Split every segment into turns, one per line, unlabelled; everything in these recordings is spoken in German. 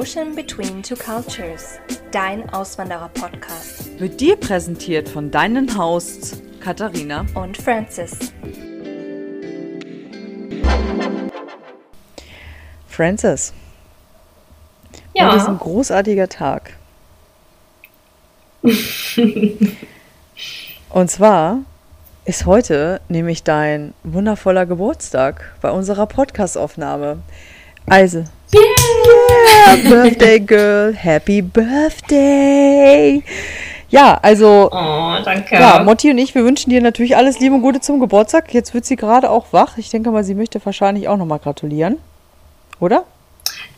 Ocean Between Two Cultures, dein Auswanderer-Podcast.
Wird dir präsentiert von deinen Hosts Katharina
und Francis.
Francis.
Ja.
Heute ist ein großartiger Tag. Und zwar ist heute nämlich dein wundervoller Geburtstag bei unserer Podcast-Aufnahme. Also, yeah, Birthday Girl, Happy Birthday! Ja, also,
Oh, danke.
ja, Motti und ich, wir wünschen dir natürlich alles Liebe und Gute zum Geburtstag. Jetzt wird sie gerade auch wach. Ich denke mal, sie möchte wahrscheinlich auch nochmal gratulieren. Oder?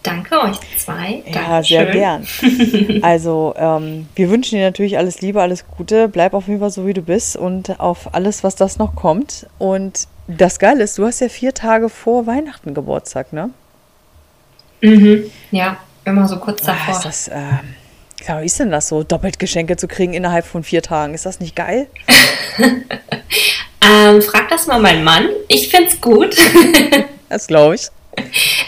Danke euch zwei.
Ja, sehr gern. Also, ähm, wir wünschen dir natürlich alles Liebe, alles Gute. Bleib auf jeden Fall so, wie du bist und auf alles, was das noch kommt. Und das Geile ist, du hast ja vier Tage vor Weihnachten Geburtstag, ne?
Mhm. Ja, immer so kurz
Ah,
davor.
ist das, ähm, ja, wie ist denn das so, doppelt Geschenke zu kriegen innerhalb von vier Tagen? Ist das nicht geil?
ähm, frag das mal meinen Mann. Ich find's gut.
Das glaube ich.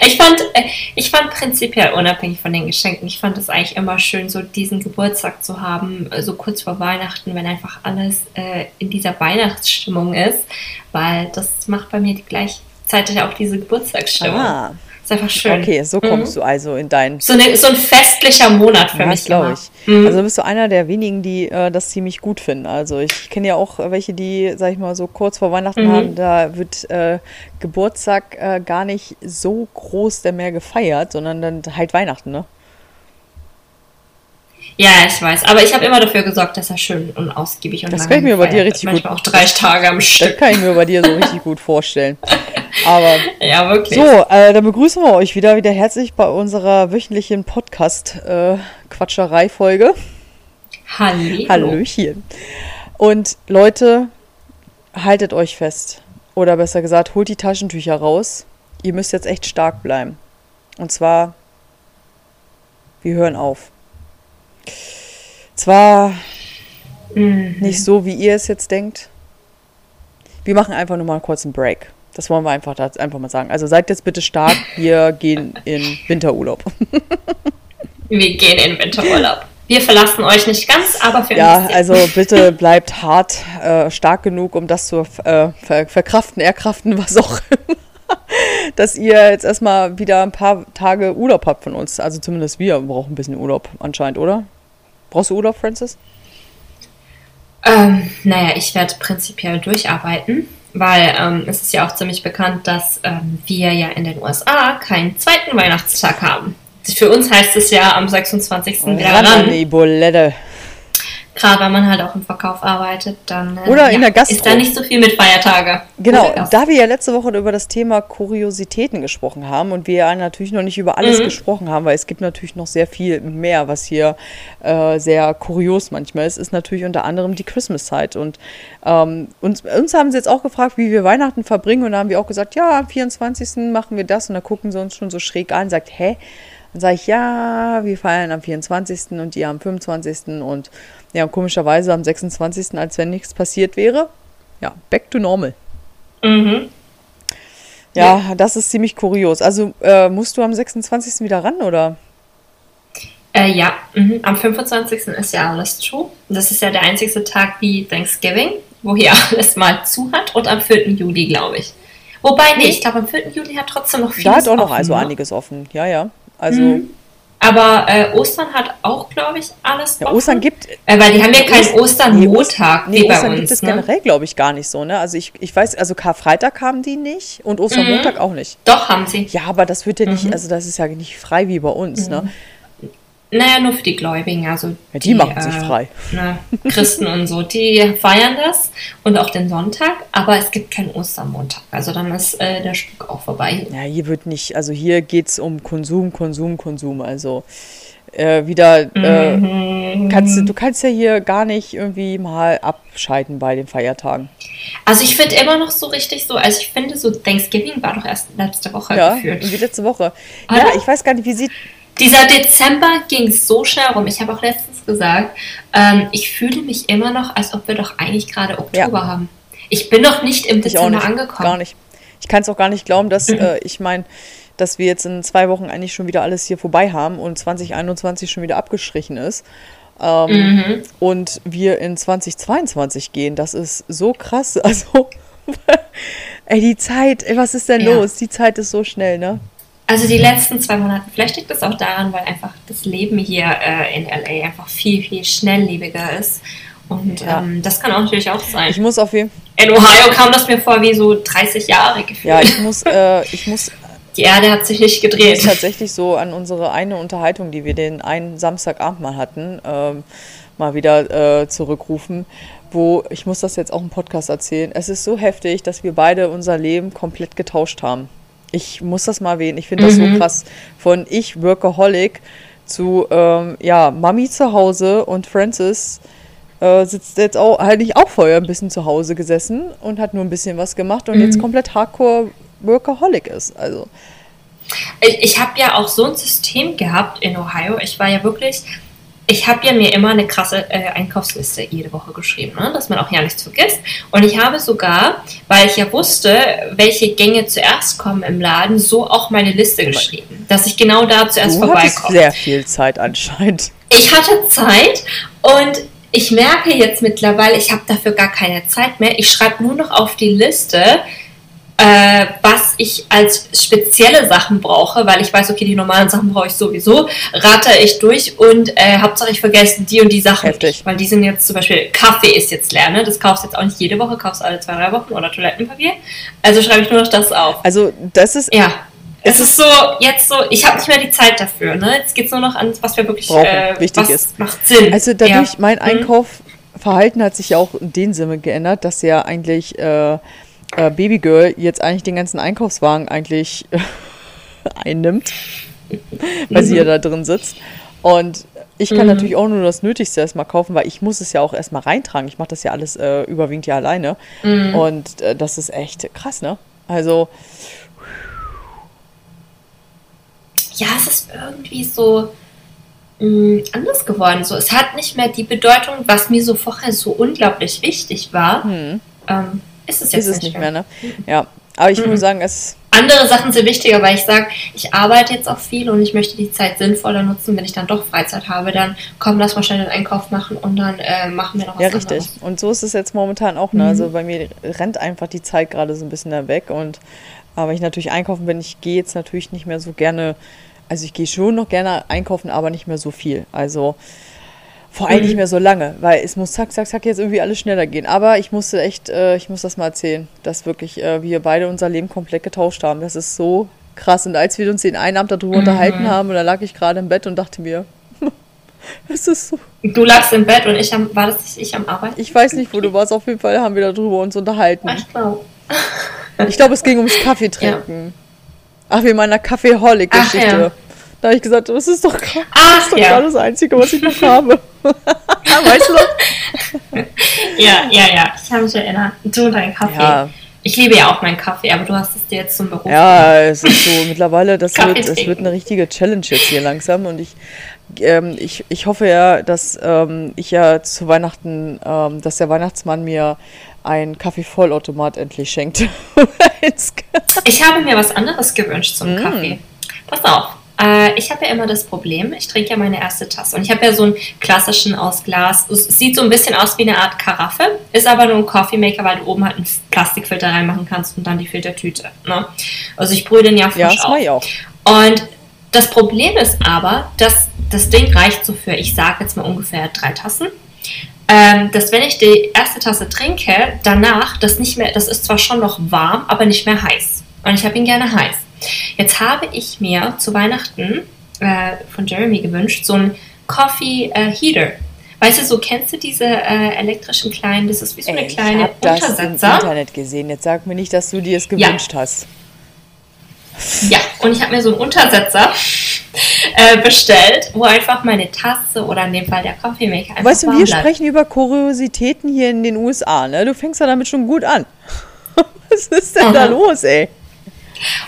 Ich fand, äh, ich fand prinzipiell unabhängig von den Geschenken, ich fand es eigentlich immer schön, so diesen Geburtstag zu haben, äh, so kurz vor Weihnachten, wenn einfach alles äh, in dieser Weihnachtsstimmung ist, weil das macht bei mir gleichzeitig auch diese Geburtstagsstimmung.
Ah,
Ist einfach schön.
okay, so kommst du also in dein
So, eine, so ein festlicher Monat für
Ja,
mich.
das glaube ich.
Mhm.
Also du bist so einer der wenigen, die äh, das ziemlich gut finden. Also ich kenne ja auch welche, die, sag ich mal, so kurz vor Weihnachten
Mhm.
haben, da wird äh, Geburtstag äh, gar nicht so groß der mehr gefeiert, sondern dann halt Weihnachten, ne?
Ja, ich weiß. Aber ich habe immer dafür gesorgt, dass er schön und ausgiebig und
Das
lange
kann ich mir bei dir richtig
Manchmal
gut-
auch drei Tage am
Das
Stück.
kann ich mir bei dir so richtig gut vorstellen. Aber
Ja, wirklich.
so, äh, dann begrüßen wir euch wieder, wieder herzlich bei unserer wöchentlichen Podcast-Quatscherei-Folge.
Hallo.
Hallöchen. Und Leute, haltet euch fest. Oder besser gesagt, holt die Taschentücher raus. Ihr müsst jetzt echt stark bleiben. Und zwar, wir hören auf. Zwar
Mhm.
nicht so, wie ihr es jetzt denkt. Wir machen einfach nur mal einen Break. Das wollen wir einfach, einfach mal sagen. Also seid jetzt bitte stark. Wir gehen in Winterurlaub.
Wir gehen in Winterurlaub. Wir verlassen euch nicht ganz, aber für
Ja, also bitte bleibt hart, äh, stark genug, um das zu äh, ver verkraften, erkraften, was auch immer. Dass ihr jetzt erstmal wieder ein paar Tage Urlaub habt von uns. Also zumindest wir brauchen ein bisschen Urlaub anscheinend, oder? Brauchst du Urlaub, Francis?
Ähm, naja, ich werde prinzipiell durcharbeiten, weil ähm, es ist ja auch ziemlich bekannt, dass ähm, wir ja in den USA keinen zweiten Weihnachtstag haben. Für uns heißt es ja am 26. wieder
Ran an
ran.
die Bulette.
Gerade wenn man halt auch im Verkauf arbeitet, dann äh,
Oder in der Gastro.
ist da nicht so viel mit Feiertage.
Genau, da wir ja letzte Woche über das Thema Kuriositäten gesprochen haben und wir ja natürlich noch nicht über alles
Mhm.
gesprochen haben, weil es gibt natürlich noch sehr viel mehr, was hier äh, sehr kurios manchmal ist, ist natürlich unter anderem die Christmas-Zeit. Und ähm, uns, uns haben sie jetzt auch gefragt, wie wir Weihnachten verbringen und da haben wir auch gesagt, ja, am 24. machen wir das und da gucken sie uns schon so schräg an, sagt, hä? Dann sage ich, ja, wir feiern am 24. und ihr am 25. und ja, komischerweise am 26., als wenn nichts passiert wäre. Ja, back to normal.
Mhm.
Ja, das ist ziemlich kurios. Also äh, musst du am 26. wieder ran, oder?
Äh, ja, mhm. am 25. ist ja alles zu. Das ist ja der einzige Tag wie Thanksgiving, wo hier alles mal zu hat. Und am 4. Juli, glaube ich. Wobei, nee, ich glaube, am 4. Juli hat trotzdem noch vieles
Da hat auch noch
offen,
also
ne?
einiges offen. Ja, ja. Also
Mhm. Aber äh, Ostern hat auch, glaube ich, alles
ja,
offen.
Ostern gibt.
Äh, weil die haben ja keinen
Ost- Nee, Nee, Ostern
uns.
gibt es
ne?
generell, glaube ich, gar nicht so, ne? Also ich, ich weiß, also Karfreitag haben die nicht und Ostermontag auch nicht.
Doch, haben sie.
Ja, aber das wird ja nicht,
Mhm.
also das ist ja nicht frei wie bei uns, ne?
Naja, nur für die Gläubigen. Also
Ja, die machen sich
äh,
frei.
Ne, Christen und so, die feiern das und auch den Sonntag, aber es gibt keinen Ostermontag. Also dann ist äh, der Spuk auch vorbei.
Ja, hier wird nicht, also hier geht es um Konsum, Konsum, Konsum. Also äh, wieder, äh,
Mhm.
kannst, du kannst ja hier gar nicht irgendwie mal abschalten bei den Feiertagen.
Also ich finde immer noch so richtig so, also ich finde so Thanksgiving war doch erst letzte Woche
Ja,
gefühlt.
wie letzte Woche.
Oder?
Ja, ich weiß gar nicht, wie sieht.
Dieser Dezember ging so schnell rum. Ich habe auch letztens gesagt, ähm, ich fühle mich immer noch, als ob wir doch eigentlich gerade Oktober haben. Ich bin noch nicht im Dezember
nicht.
angekommen.
Gar nicht. Ich kann es auch gar nicht glauben, dass,
Mhm.
äh, ich meine, dass wir jetzt in zwei Wochen eigentlich schon wieder alles hier vorbei haben und 2021 schon wieder abgestrichen ist. Ähm, mhm. Und wir in 2022 gehen. Das ist so krass. Also, ey, die Zeit, ey, was ist denn ja. los? Die Zeit ist so schnell, ne?
Also die letzten zwei Monate, vielleicht liegt das auch daran, weil einfach das Leben hier äh, in LA einfach viel, viel schnelllebiger ist. Und ja. ähm, das kann auch natürlich auch sein.
Ich muss auf jeden
In Ohio kam das mir vor wie so 30 Jahre gefühlt.
Ja, ich muss, äh, ich muss.
Die Erde hat sich nicht gedreht.
Ich tatsächlich so an unsere eine Unterhaltung, die wir den einen Samstagabend mal hatten, ähm, mal wieder äh, zurückrufen, wo ich muss das jetzt auch im Podcast erzählen. Es ist so heftig, dass wir beide unser Leben komplett getauscht haben. Ich muss das mal erwähnen. Ich finde das mhm. so krass. Von ich Workaholic zu ähm, ja Mami zu Hause und Francis äh, sitzt jetzt auch, eigentlich auch vorher ein bisschen zu Hause gesessen und hat nur ein bisschen was gemacht und mhm. jetzt komplett Hardcore Workaholic ist. Also.
Ich, ich habe ja auch so ein System gehabt in Ohio. Ich war ja wirklich, ich habe ja mir immer eine krasse äh, Einkaufsliste jede Woche geschrieben, ne? dass man auch ja nichts vergisst. Und ich habe sogar, weil ich ja wusste, welche Gänge zuerst kommen im Laden, so auch meine Liste geschrieben, dass ich genau da zuerst du vorbeikomme.
sehr viel Zeit anscheinend.
Ich hatte Zeit und ich merke jetzt mittlerweile, ich habe dafür gar keine Zeit mehr. Ich schreibe nur noch auf die Liste, äh, was ich als spezielle Sachen brauche, weil ich weiß, okay, die normalen Sachen brauche ich sowieso, rate ich durch und äh, Hauptsache ich vergesse die und die Sachen
Heftig.
Weil die sind jetzt zum Beispiel, Kaffee ist jetzt leer, ne? Das kaufst du jetzt auch nicht jede Woche, kaufst alle zwei, drei Wochen oder Toilettenpapier. Also schreibe ich nur noch das auf.
Also das ist...
Ja es ist so, jetzt so, ich habe nicht mehr die Zeit dafür. Ne? Jetzt geht es nur noch an, was wir wirklich
brauchen, äh, wichtig ist.
Macht Sinn.
Also dadurch, ja. mein mhm. Einkaufverhalten hat sich ja auch in dem Sinne geändert, dass ja eigentlich äh, äh, Babygirl jetzt eigentlich den ganzen Einkaufswagen eigentlich einnimmt, weil mhm. sie ja da drin sitzt. Und ich kann mhm. natürlich auch nur das Nötigste erstmal kaufen, weil ich muss es ja auch erstmal reintragen. Ich mache das ja alles äh, überwiegend ja alleine. Mhm. Und äh, das ist echt krass, ne? Also
ja, es ist irgendwie so mh, mm, anders geworden. So, es hat nicht mehr die Bedeutung, was mir so vorher so unglaublich wichtig war. Hm. Ähm, ist es jetzt
ist es nicht mehr. ne? Ja, aber ich mhm. muss sagen, es
andere Sachen sind wichtiger, weil ich sage, ich arbeite jetzt auch viel und ich möchte die Zeit sinnvoller nutzen. Wenn ich dann doch Freizeit habe, dann komm, lass mal schnell den Einkauf machen und dann äh, machen wir noch was
Ja, richtig. Anderes. Und so ist es jetzt momentan auch. Ne? Mhm. Also bei mir rennt einfach die Zeit gerade so ein bisschen da weg und aber wenn ich natürlich einkaufen bin, ich gehe jetzt natürlich nicht mehr so gerne, also ich gehe schon noch gerne einkaufen, aber nicht mehr so viel. Also vor allem nicht mehr so lange, weil es muss zack, zack, zack jetzt irgendwie alles schneller gehen. Aber ich musste echt, äh, ich muss das mal erzählen, dass wirklich äh, wir beide unser Leben komplett getauscht haben. Das ist so krass. Und als wir uns den einen Abend darüber mhm. unterhalten haben, und da lag ich gerade im Bett und dachte mir, es ist so.
Du lagst im Bett und ich am, war das nicht ich am Arbeiten?
Ich weiß nicht, wo du warst. Auf jeden Fall haben wir darüber uns unterhalten.
Ich glaube.
Ich glaube, es ging ums Kaffee trinken. Ja. Ach, wie in meiner Kaffeeholic-Geschichte. Ja. Da habe ich gesagt, das ist doch, Ach, das, ist doch ja. das Einzige, was ich noch habe. weißt
du? ja, ja, ja. Ich habe mich erinnert. Du und dein Kaffee. Ja. Ich liebe ja auch meinen Kaffee, aber du hast es dir jetzt zum Beruf.
Ja, es ist so mittlerweile, das wird, das wird eine richtige Challenge jetzt hier langsam und ich, ähm, ich, ich hoffe ja, dass ähm, ich ja zu Weihnachten, ähm, dass der Weihnachtsmann mir ein Kaffeevollautomat endlich schenkt.
ich habe mir was anderes gewünscht zum mm. Kaffee. Pass auf. Äh, ich habe ja immer das Problem, ich trinke ja meine erste Tasse und ich habe ja so einen klassischen aus Glas. Es sieht so ein bisschen aus wie eine Art Karaffe, ist aber nur ein Coffee Maker, weil du oben halt einen Plastikfilter reinmachen kannst und dann die Filtertüte. Ne? Also ich brühe den ja frisch
ja, das auf. Ich auch.
Und das Problem ist aber, dass das Ding reicht so für, ich sage jetzt mal ungefähr drei Tassen ähm, dass wenn ich die erste Tasse trinke, danach das nicht mehr, das ist zwar schon noch warm, aber nicht mehr heiß. Und ich habe ihn gerne heiß. Jetzt habe ich mir zu Weihnachten äh, von Jeremy gewünscht, so ein Coffee äh, Heater. Weißt du, so kennst du diese äh, elektrischen kleinen, das ist wie so eine Ey, kleine
ich Untersetzer. Ich das im Internet gesehen. Jetzt sag mir nicht, dass du dir es gewünscht ja. hast.
Ja, und ich habe mir so einen Untersetzer äh, bestellt, wo einfach meine Tasse oder in dem Fall der Kaffeemaker einfach
Weißt du, wir bleibt. sprechen über Kuriositäten hier in den USA, ne? Du fängst ja damit schon gut an. Was ist denn Aha. da los, ey?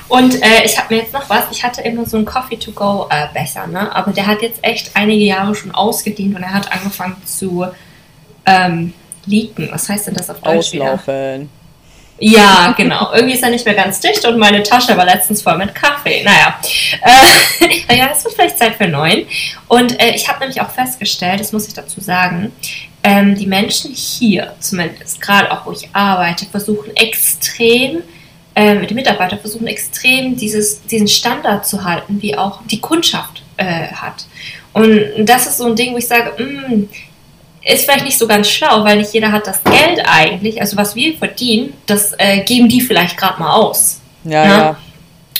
Und äh, ich habe mir jetzt noch was, ich hatte immer so einen Coffee-to-go-Becher, äh, ne? aber der hat jetzt echt einige Jahre schon ausgedient und er hat angefangen zu ähm, leaken. Was heißt denn das auf
Deutsch Auslaufen.
Ja, genau. Irgendwie ist er nicht mehr ganz dicht und meine Tasche war letztens voll mit Kaffee. Naja, äh, ja, es wird vielleicht Zeit für neun. Und äh, ich habe nämlich auch festgestellt, das muss ich dazu sagen, ähm, die Menschen hier, zumindest gerade auch wo ich arbeite, versuchen extrem, die Mitarbeiter versuchen extrem dieses, diesen Standard zu halten, wie auch die Kundschaft äh, hat. Und das ist so ein Ding, wo ich sage, mh, mm, ist vielleicht nicht so ganz schlau, weil nicht jeder hat das Geld eigentlich, also was wir verdienen, das äh, geben die vielleicht gerade mal aus.
Ja, ja, ja.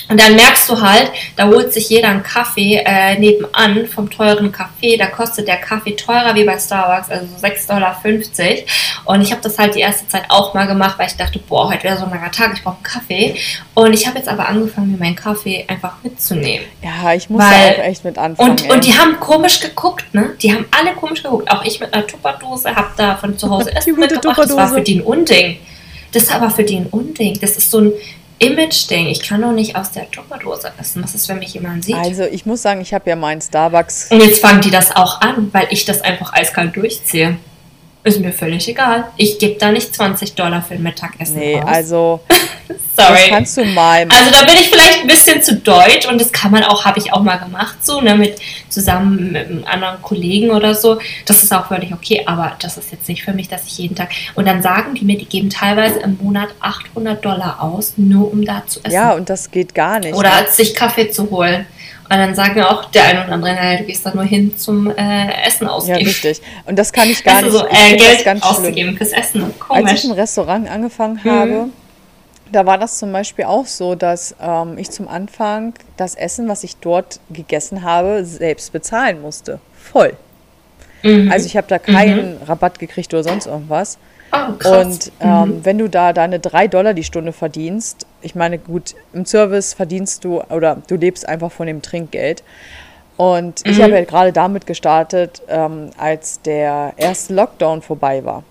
Und dann merkst du halt, da holt sich jeder einen Kaffee äh, nebenan vom teuren Kaffee. Da kostet der Kaffee teurer wie bei Starbucks, also 6,50 Dollar. Und ich habe das halt die erste Zeit auch mal gemacht, weil ich dachte, boah, heute wäre so ein langer Tag, ich brauche einen Kaffee. Und ich habe jetzt aber angefangen, mir meinen Kaffee einfach mitzunehmen.
Ja, ich muss weil, da auch echt mit anfangen.
Und, und die haben komisch geguckt, ne? Die haben alle komisch geguckt. Auch ich mit einer Tupperdose habe da von zu Hause Essen mitgebracht. Das war für die ein Unding. Das ist aber für die ein Unding. Das ist so ein Image-Ding. Ich kann doch nicht aus der Tupperdose essen. Was ist, wenn mich jemand sieht?
Also ich muss sagen, ich habe ja meinen Starbucks.
Und jetzt fangen die das auch an, weil ich das einfach eiskalt durchziehe. Ist mir völlig egal. Ich gebe da nicht 20 Dollar für ein Mittagessen
Nee,
aus.
also
Sorry.
das kannst du mal.
Also da bin ich vielleicht ein bisschen zu deutsch und das kann man auch, habe ich auch mal gemacht, so, ne, mit zusammen mit einem anderen Kollegen oder so. Das ist auch völlig okay, aber das ist jetzt nicht für mich, dass ich jeden Tag. Und dann sagen die mir, die geben teilweise im Monat 800 Dollar aus, nur um da zu essen.
Ja, und das geht gar nicht.
Oder als sich Kaffee zu holen. Und dann sagen auch der eine oder andere, naja, du gehst da nur hin zum äh, Essen ausgeben.
Ja, richtig. Und das kann ich gar
also
nicht.
So,
ich
äh, Geld
ganz
auszugeben
schlimm.
fürs Essen. Komisch.
Als ich im Restaurant angefangen
Mhm.
habe, da war das zum Beispiel auch so, dass ähm, ich zum Anfang das Essen, was ich dort gegessen habe, selbst bezahlen musste. Voll.
Mhm.
Also ich habe da keinen Rabatt gekriegt oder sonst irgendwas.
oh.
Und ähm, wenn du da deine 3 Dollar die Stunde verdienst, ich meine, gut, im Service verdienst du oder du lebst einfach von dem Trinkgeld. Und ich habe ja gerade damit gestartet, ähm, als der erste Lockdown vorbei war.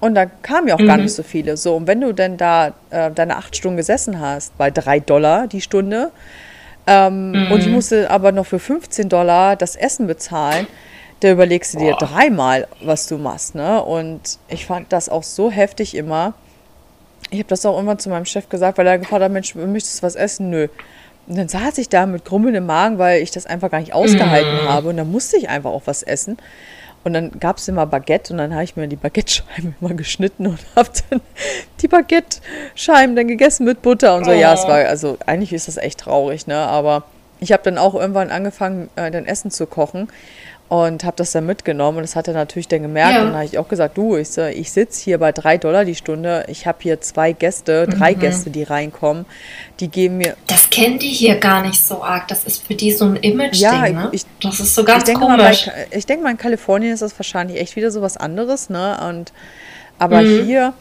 Und da kamen ja auch gar nicht so viele. So, und wenn du denn da äh, deine acht Stunden gesessen hast, bei 3 Dollar die Stunde, ähm, und ich musste aber noch für 15 Dollar das Essen bezahlen, da überlegst du dir dreimal, was du machst. Ne? Und ich fand das auch so heftig immer. Ich habe das auch immer zu meinem Chef gesagt, weil er gefragt hat, Mensch, möchtest du was essen? Nö. Und dann saß ich da mit grummelndem Magen, weil ich das einfach gar nicht ausgehalten habe. Und dann musste ich einfach auch was essen. Und dann gab es immer Baguette und dann habe ich mir die Baguette-Scheiben immer geschnitten und habe dann die Baguette-Scheiben dann gegessen mit Butter und so. Ja, es war, also eigentlich ist das echt traurig, ne? Aber ich habe dann auch irgendwann angefangen, äh, dann Essen zu kochen und habe das dann mitgenommen und das hat er natürlich dann gemerkt
Ja.
und dann habe ich auch gesagt, du, ich, ich sitze hier bei drei Dollar die Stunde, ich habe hier zwei Gäste, drei Gäste, die reinkommen, die geben mir,
Das kennen die hier gar nicht so arg. Das ist für die so ein Image-Ding,
Ja,
ne?
ich-
das ist so
ich
ganz
denke mal, bei,
komisch.
ich denke mal, in Kalifornien ist das wahrscheinlich echt wieder so was anderes, ne, und aber
Mhm.
hier,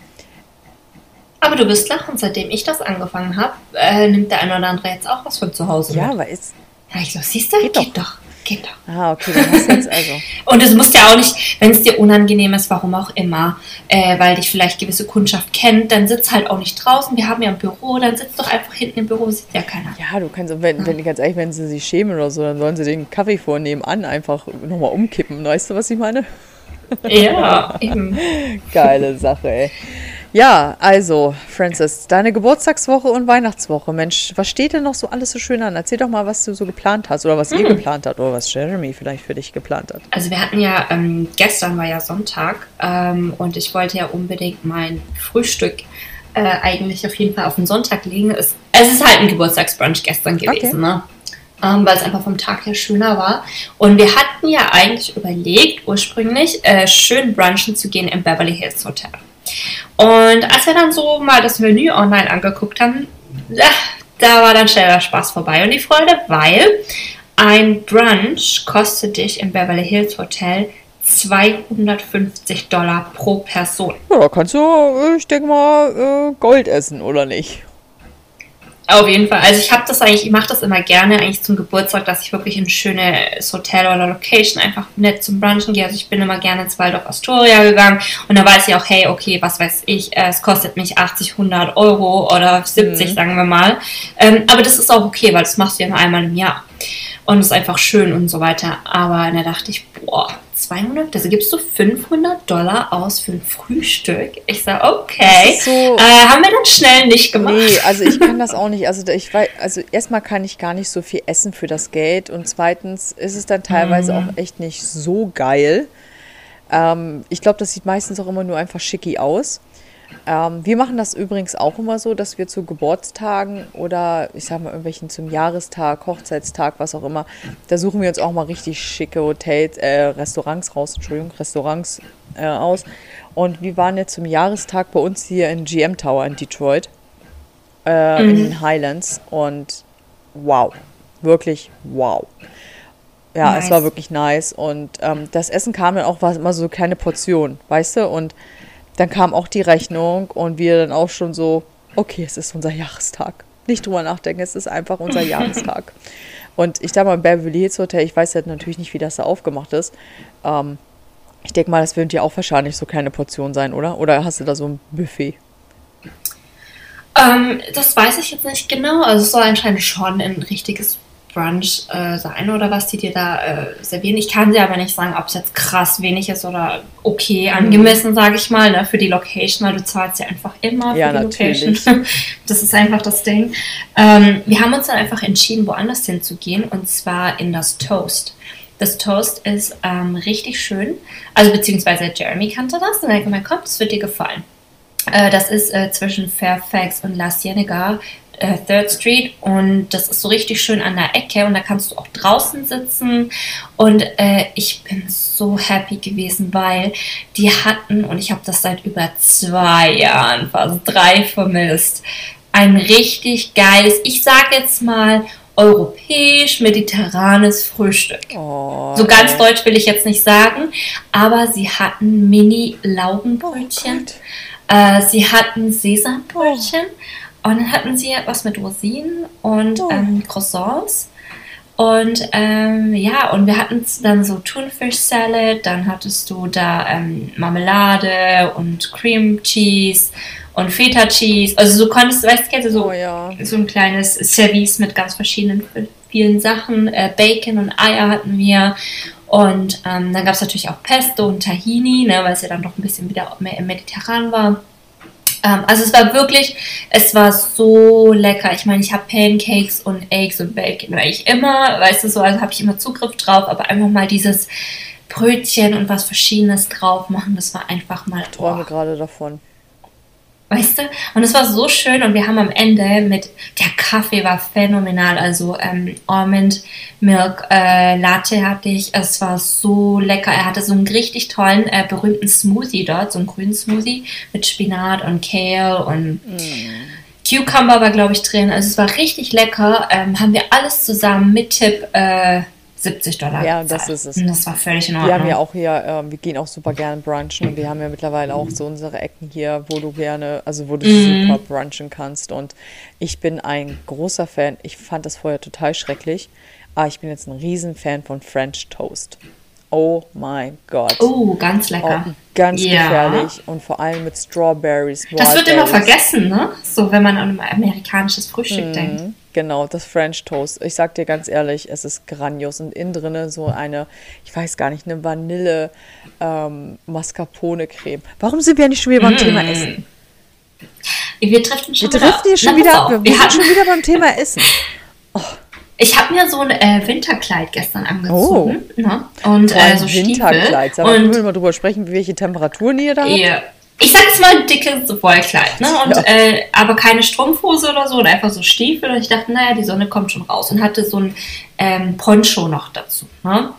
Aber du wirst lachen, seitdem ich das angefangen habe, äh, nimmt der eine oder andere jetzt auch was von zu Hause
ja,
mit.
weil ist,
Ja, ich so, siehst du,
Geht
geht,
doch.
doch. Doch.
ah, okay, dann hast du jetzt also,
Und es muss ja auch nicht, wenn es dir unangenehm ist, warum auch immer, äh, weil dich vielleicht gewisse Kundschaft kennt, dann sitz halt auch nicht draußen. Wir haben ja ein Büro, dann sitz doch einfach hinten im Büro, sieht ja keiner.
ja, du kannst, wenn, wenn, ganz ehrlich, wenn sie sich schämen oder so, dann sollen sie den Kaffee vor nebenan einfach nochmal umkippen, weißt du, was ich meine?
Ja, eben.
Geile Sache, ey. Ja, also, Francis, deine Geburtstagswoche und Weihnachtswoche. Mensch, was steht denn noch so alles so schön an? Erzähl doch mal, was du so geplant hast oder was ihr geplant habt oder was Jeremy vielleicht für dich geplant hat.
Also wir hatten ja, ähm, gestern war ja Sonntag ähm, und ich wollte ja unbedingt mein Frühstück äh, eigentlich auf jeden Fall auf den Sonntag legen. Es, es ist halt ein Geburtstagsbrunch gestern gewesen,
Okay.
ne? Ähm, weil es einfach vom Tag her schöner war. Und wir hatten ja eigentlich überlegt, ursprünglich äh, schön brunchen zu gehen im Beverly Hills Hotel. Und als wir dann so mal das Menü online angeguckt haben, ja, da war dann schnell der Spaß vorbei und die Freude, weil ein Brunch kostet dich im Beverly Hills Hotel 250 Dollar pro Person.
Ja, da kannst du, äh, ich denke mal, äh, Gold essen, oder nicht?
Auf jeden Fall. Also ich habe das eigentlich, ich mache das immer gerne eigentlich zum Geburtstag, dass ich wirklich in ein schönes Hotel oder Location einfach nett zum Brunchen gehe. Also ich bin immer gerne ins Waldorf Astoria gegangen und da weiß ich auch, hey, okay, was weiß ich, äh, es kostet mich 80, 100 Euro oder 70, sagen wir mal. Ähm, aber das ist auch okay, weil das machst du ja nur einmal im Jahr. Und es ist einfach schön und so weiter. Aber da dachte ich, boah, 200, also gibst du 500 Dollar aus für ein Frühstück? Ich sage, okay.
So,
äh, haben wir dann schnell nicht gemacht.
Nee, also ich kann das auch nicht. Also ich weiß, also erstmal kann ich gar nicht so viel essen für das Geld und zweitens ist es dann teilweise
Mhm.
auch echt nicht so geil. Ähm, ich glaube, das sieht meistens auch immer nur einfach schicki aus. Ähm, wir machen das übrigens auch immer so, dass wir zu Geburtstagen oder ich sag mal irgendwelchen zum Jahrestag, Hochzeitstag, was auch immer, da suchen wir uns auch mal richtig schicke Hotels, äh, Restaurants raus, Entschuldigung, Restaurants äh, aus. Und wir waren jetzt zum Jahrestag bei uns hier in GM Tower in Detroit, äh, in den Highlands und wow, wirklich wow. Ja, es
Nice.
war wirklich nice und ähm, das Essen kam dann auch, war immer so kleine Portionen, weißt du, und dann kam auch die Rechnung und wir dann auch schon so, okay, es ist unser Jahrestag. Nicht drüber nachdenken, es ist einfach unser Jahrestag. Und ich sag mal, im Beverly Hills Hotel, ich weiß jetzt natürlich nicht, wie das da aufgemacht ist. Ähm, ich denke mal, das wird dir auch wahrscheinlich so kleine Portionen sein, oder? Oder hast du da so ein Buffet?
Ähm, das weiß ich jetzt nicht genau. Also es soll anscheinend schon ein richtiges Brunch äh, sein oder was die dir da äh, servieren. Ich kann dir aber nicht sagen, ob es jetzt krass wenig ist oder okay,
Mhm.
angemessen, sage ich mal, ne, für die Location, weil du zahlst ja einfach immer
Ja,
für die
natürlich.
Location. Das ist einfach das Ding. Ähm, wir haben uns dann einfach entschieden, woanders hinzugehen und zwar in das Toast. Das Toast ist ähm, richtig schön. Also beziehungsweise Jeremy kannte das und er hat gemeint, komm, das wird dir gefallen. Äh, das ist äh, zwischen Fairfax und La Cienega, äh, Third Street. Und das ist so richtig schön an der Ecke. Und da kannst du auch draußen sitzen. Und äh, ich bin so happy gewesen, weil die hatten, und ich habe das seit über zwei Jahren, fast drei vermisst, ein richtig geiles, ich sage jetzt mal, europäisch-mediterranes Frühstück.
Oh,
So ganz deutsch will ich jetzt nicht sagen, aber sie hatten Mini-Laugenbrötchen. Äh, sie hatten Sesambrötchen und dann hatten sie was mit Rosinen und
Oh.
ähm, Croissants. Und ähm, ja, und wir hatten dann so Thunfish Salad, dann hattest du da ähm, Marmelade und Cream Cheese und Feta Cheese. Also so konntest du, weißt du, du so
Oh ja.
so ein kleines Service mit ganz verschiedenen vielen Sachen. Äh, Bacon und Eier hatten wir. Und ähm, dann gab es natürlich auch Pesto und Tahini, ne, weil es ja dann doch ein bisschen wieder mehr im Mediterran war. Ähm, also es war wirklich, es war so lecker. Ich meine, ich habe Pancakes und Eggs und Bacon eigentlich immer, weißt du so, also habe ich immer Zugriff drauf, aber einfach mal dieses Brötchen und was Verschiedenes drauf machen, das war einfach mal
Träume
oh,
gerade davon.
Weißt du? Und es war so schön und wir haben am Ende mit, der Kaffee war phänomenal, also ähm, Almond Milk äh, Latte hatte ich, es war so lecker. Er hatte so einen richtig tollen, äh, berühmten Smoothie dort, so einen grünen Smoothie mit Spinat und Kale und Cucumber war, glaube ich, drin. Also es war richtig lecker. Ähm, haben wir alles zusammen mit Tipp äh, 70 Dollar
Ja, das ist es.
Und das war völlig in Ordnung.
Wir haben ja auch hier, ähm, wir gehen auch super gerne brunchen und wir haben ja mittlerweile auch so unsere Ecken hier, wo du gerne, also wo du
Mhm.
super brunchen kannst. Und ich bin ein großer Fan. Ich fand das vorher total schrecklich, aber ich bin jetzt ein Riesenfan von French Toast. Oh mein Gott.
Oh, ganz
Oh,
lecker.
ganz
Ja.
gefährlich und vor allem mit Strawberries.
Das wird immer
Wildberries.
vergessen, ne? So, wenn man an ein amerikanisches Frühstück denkt.
Genau, das French Toast. Ich sag dir ganz ehrlich, es ist grandios. Und innen drinne so eine, ich weiß gar nicht, eine Vanille ähm, Mascarpone-Creme. Warum sind wir nicht schon wieder beim Thema Essen?
Wir driften schon
Wir
wieder.
hier schon
Na,
wieder, wir,
Wir
sind schon wieder beim Thema Essen.
ich habe mir so ein äh, Winterkleid gestern angezogen. Ne? Und
Oh, Vor allem
äh, so
Winterkleid.
Stiefel.
Mal, können wir
Und
mal drüber sprechen, welche Temperaturen ihr da habt?
ihr, ich sag jetzt mal ein dickes Wollkleid. Ne? Und,
Ja.
äh, aber keine Strumpfhose oder so, oder einfach so Stiefel. Und ich dachte, naja, die Sonne kommt schon raus. Und hatte so ein ähm, Poncho noch dazu. Ne?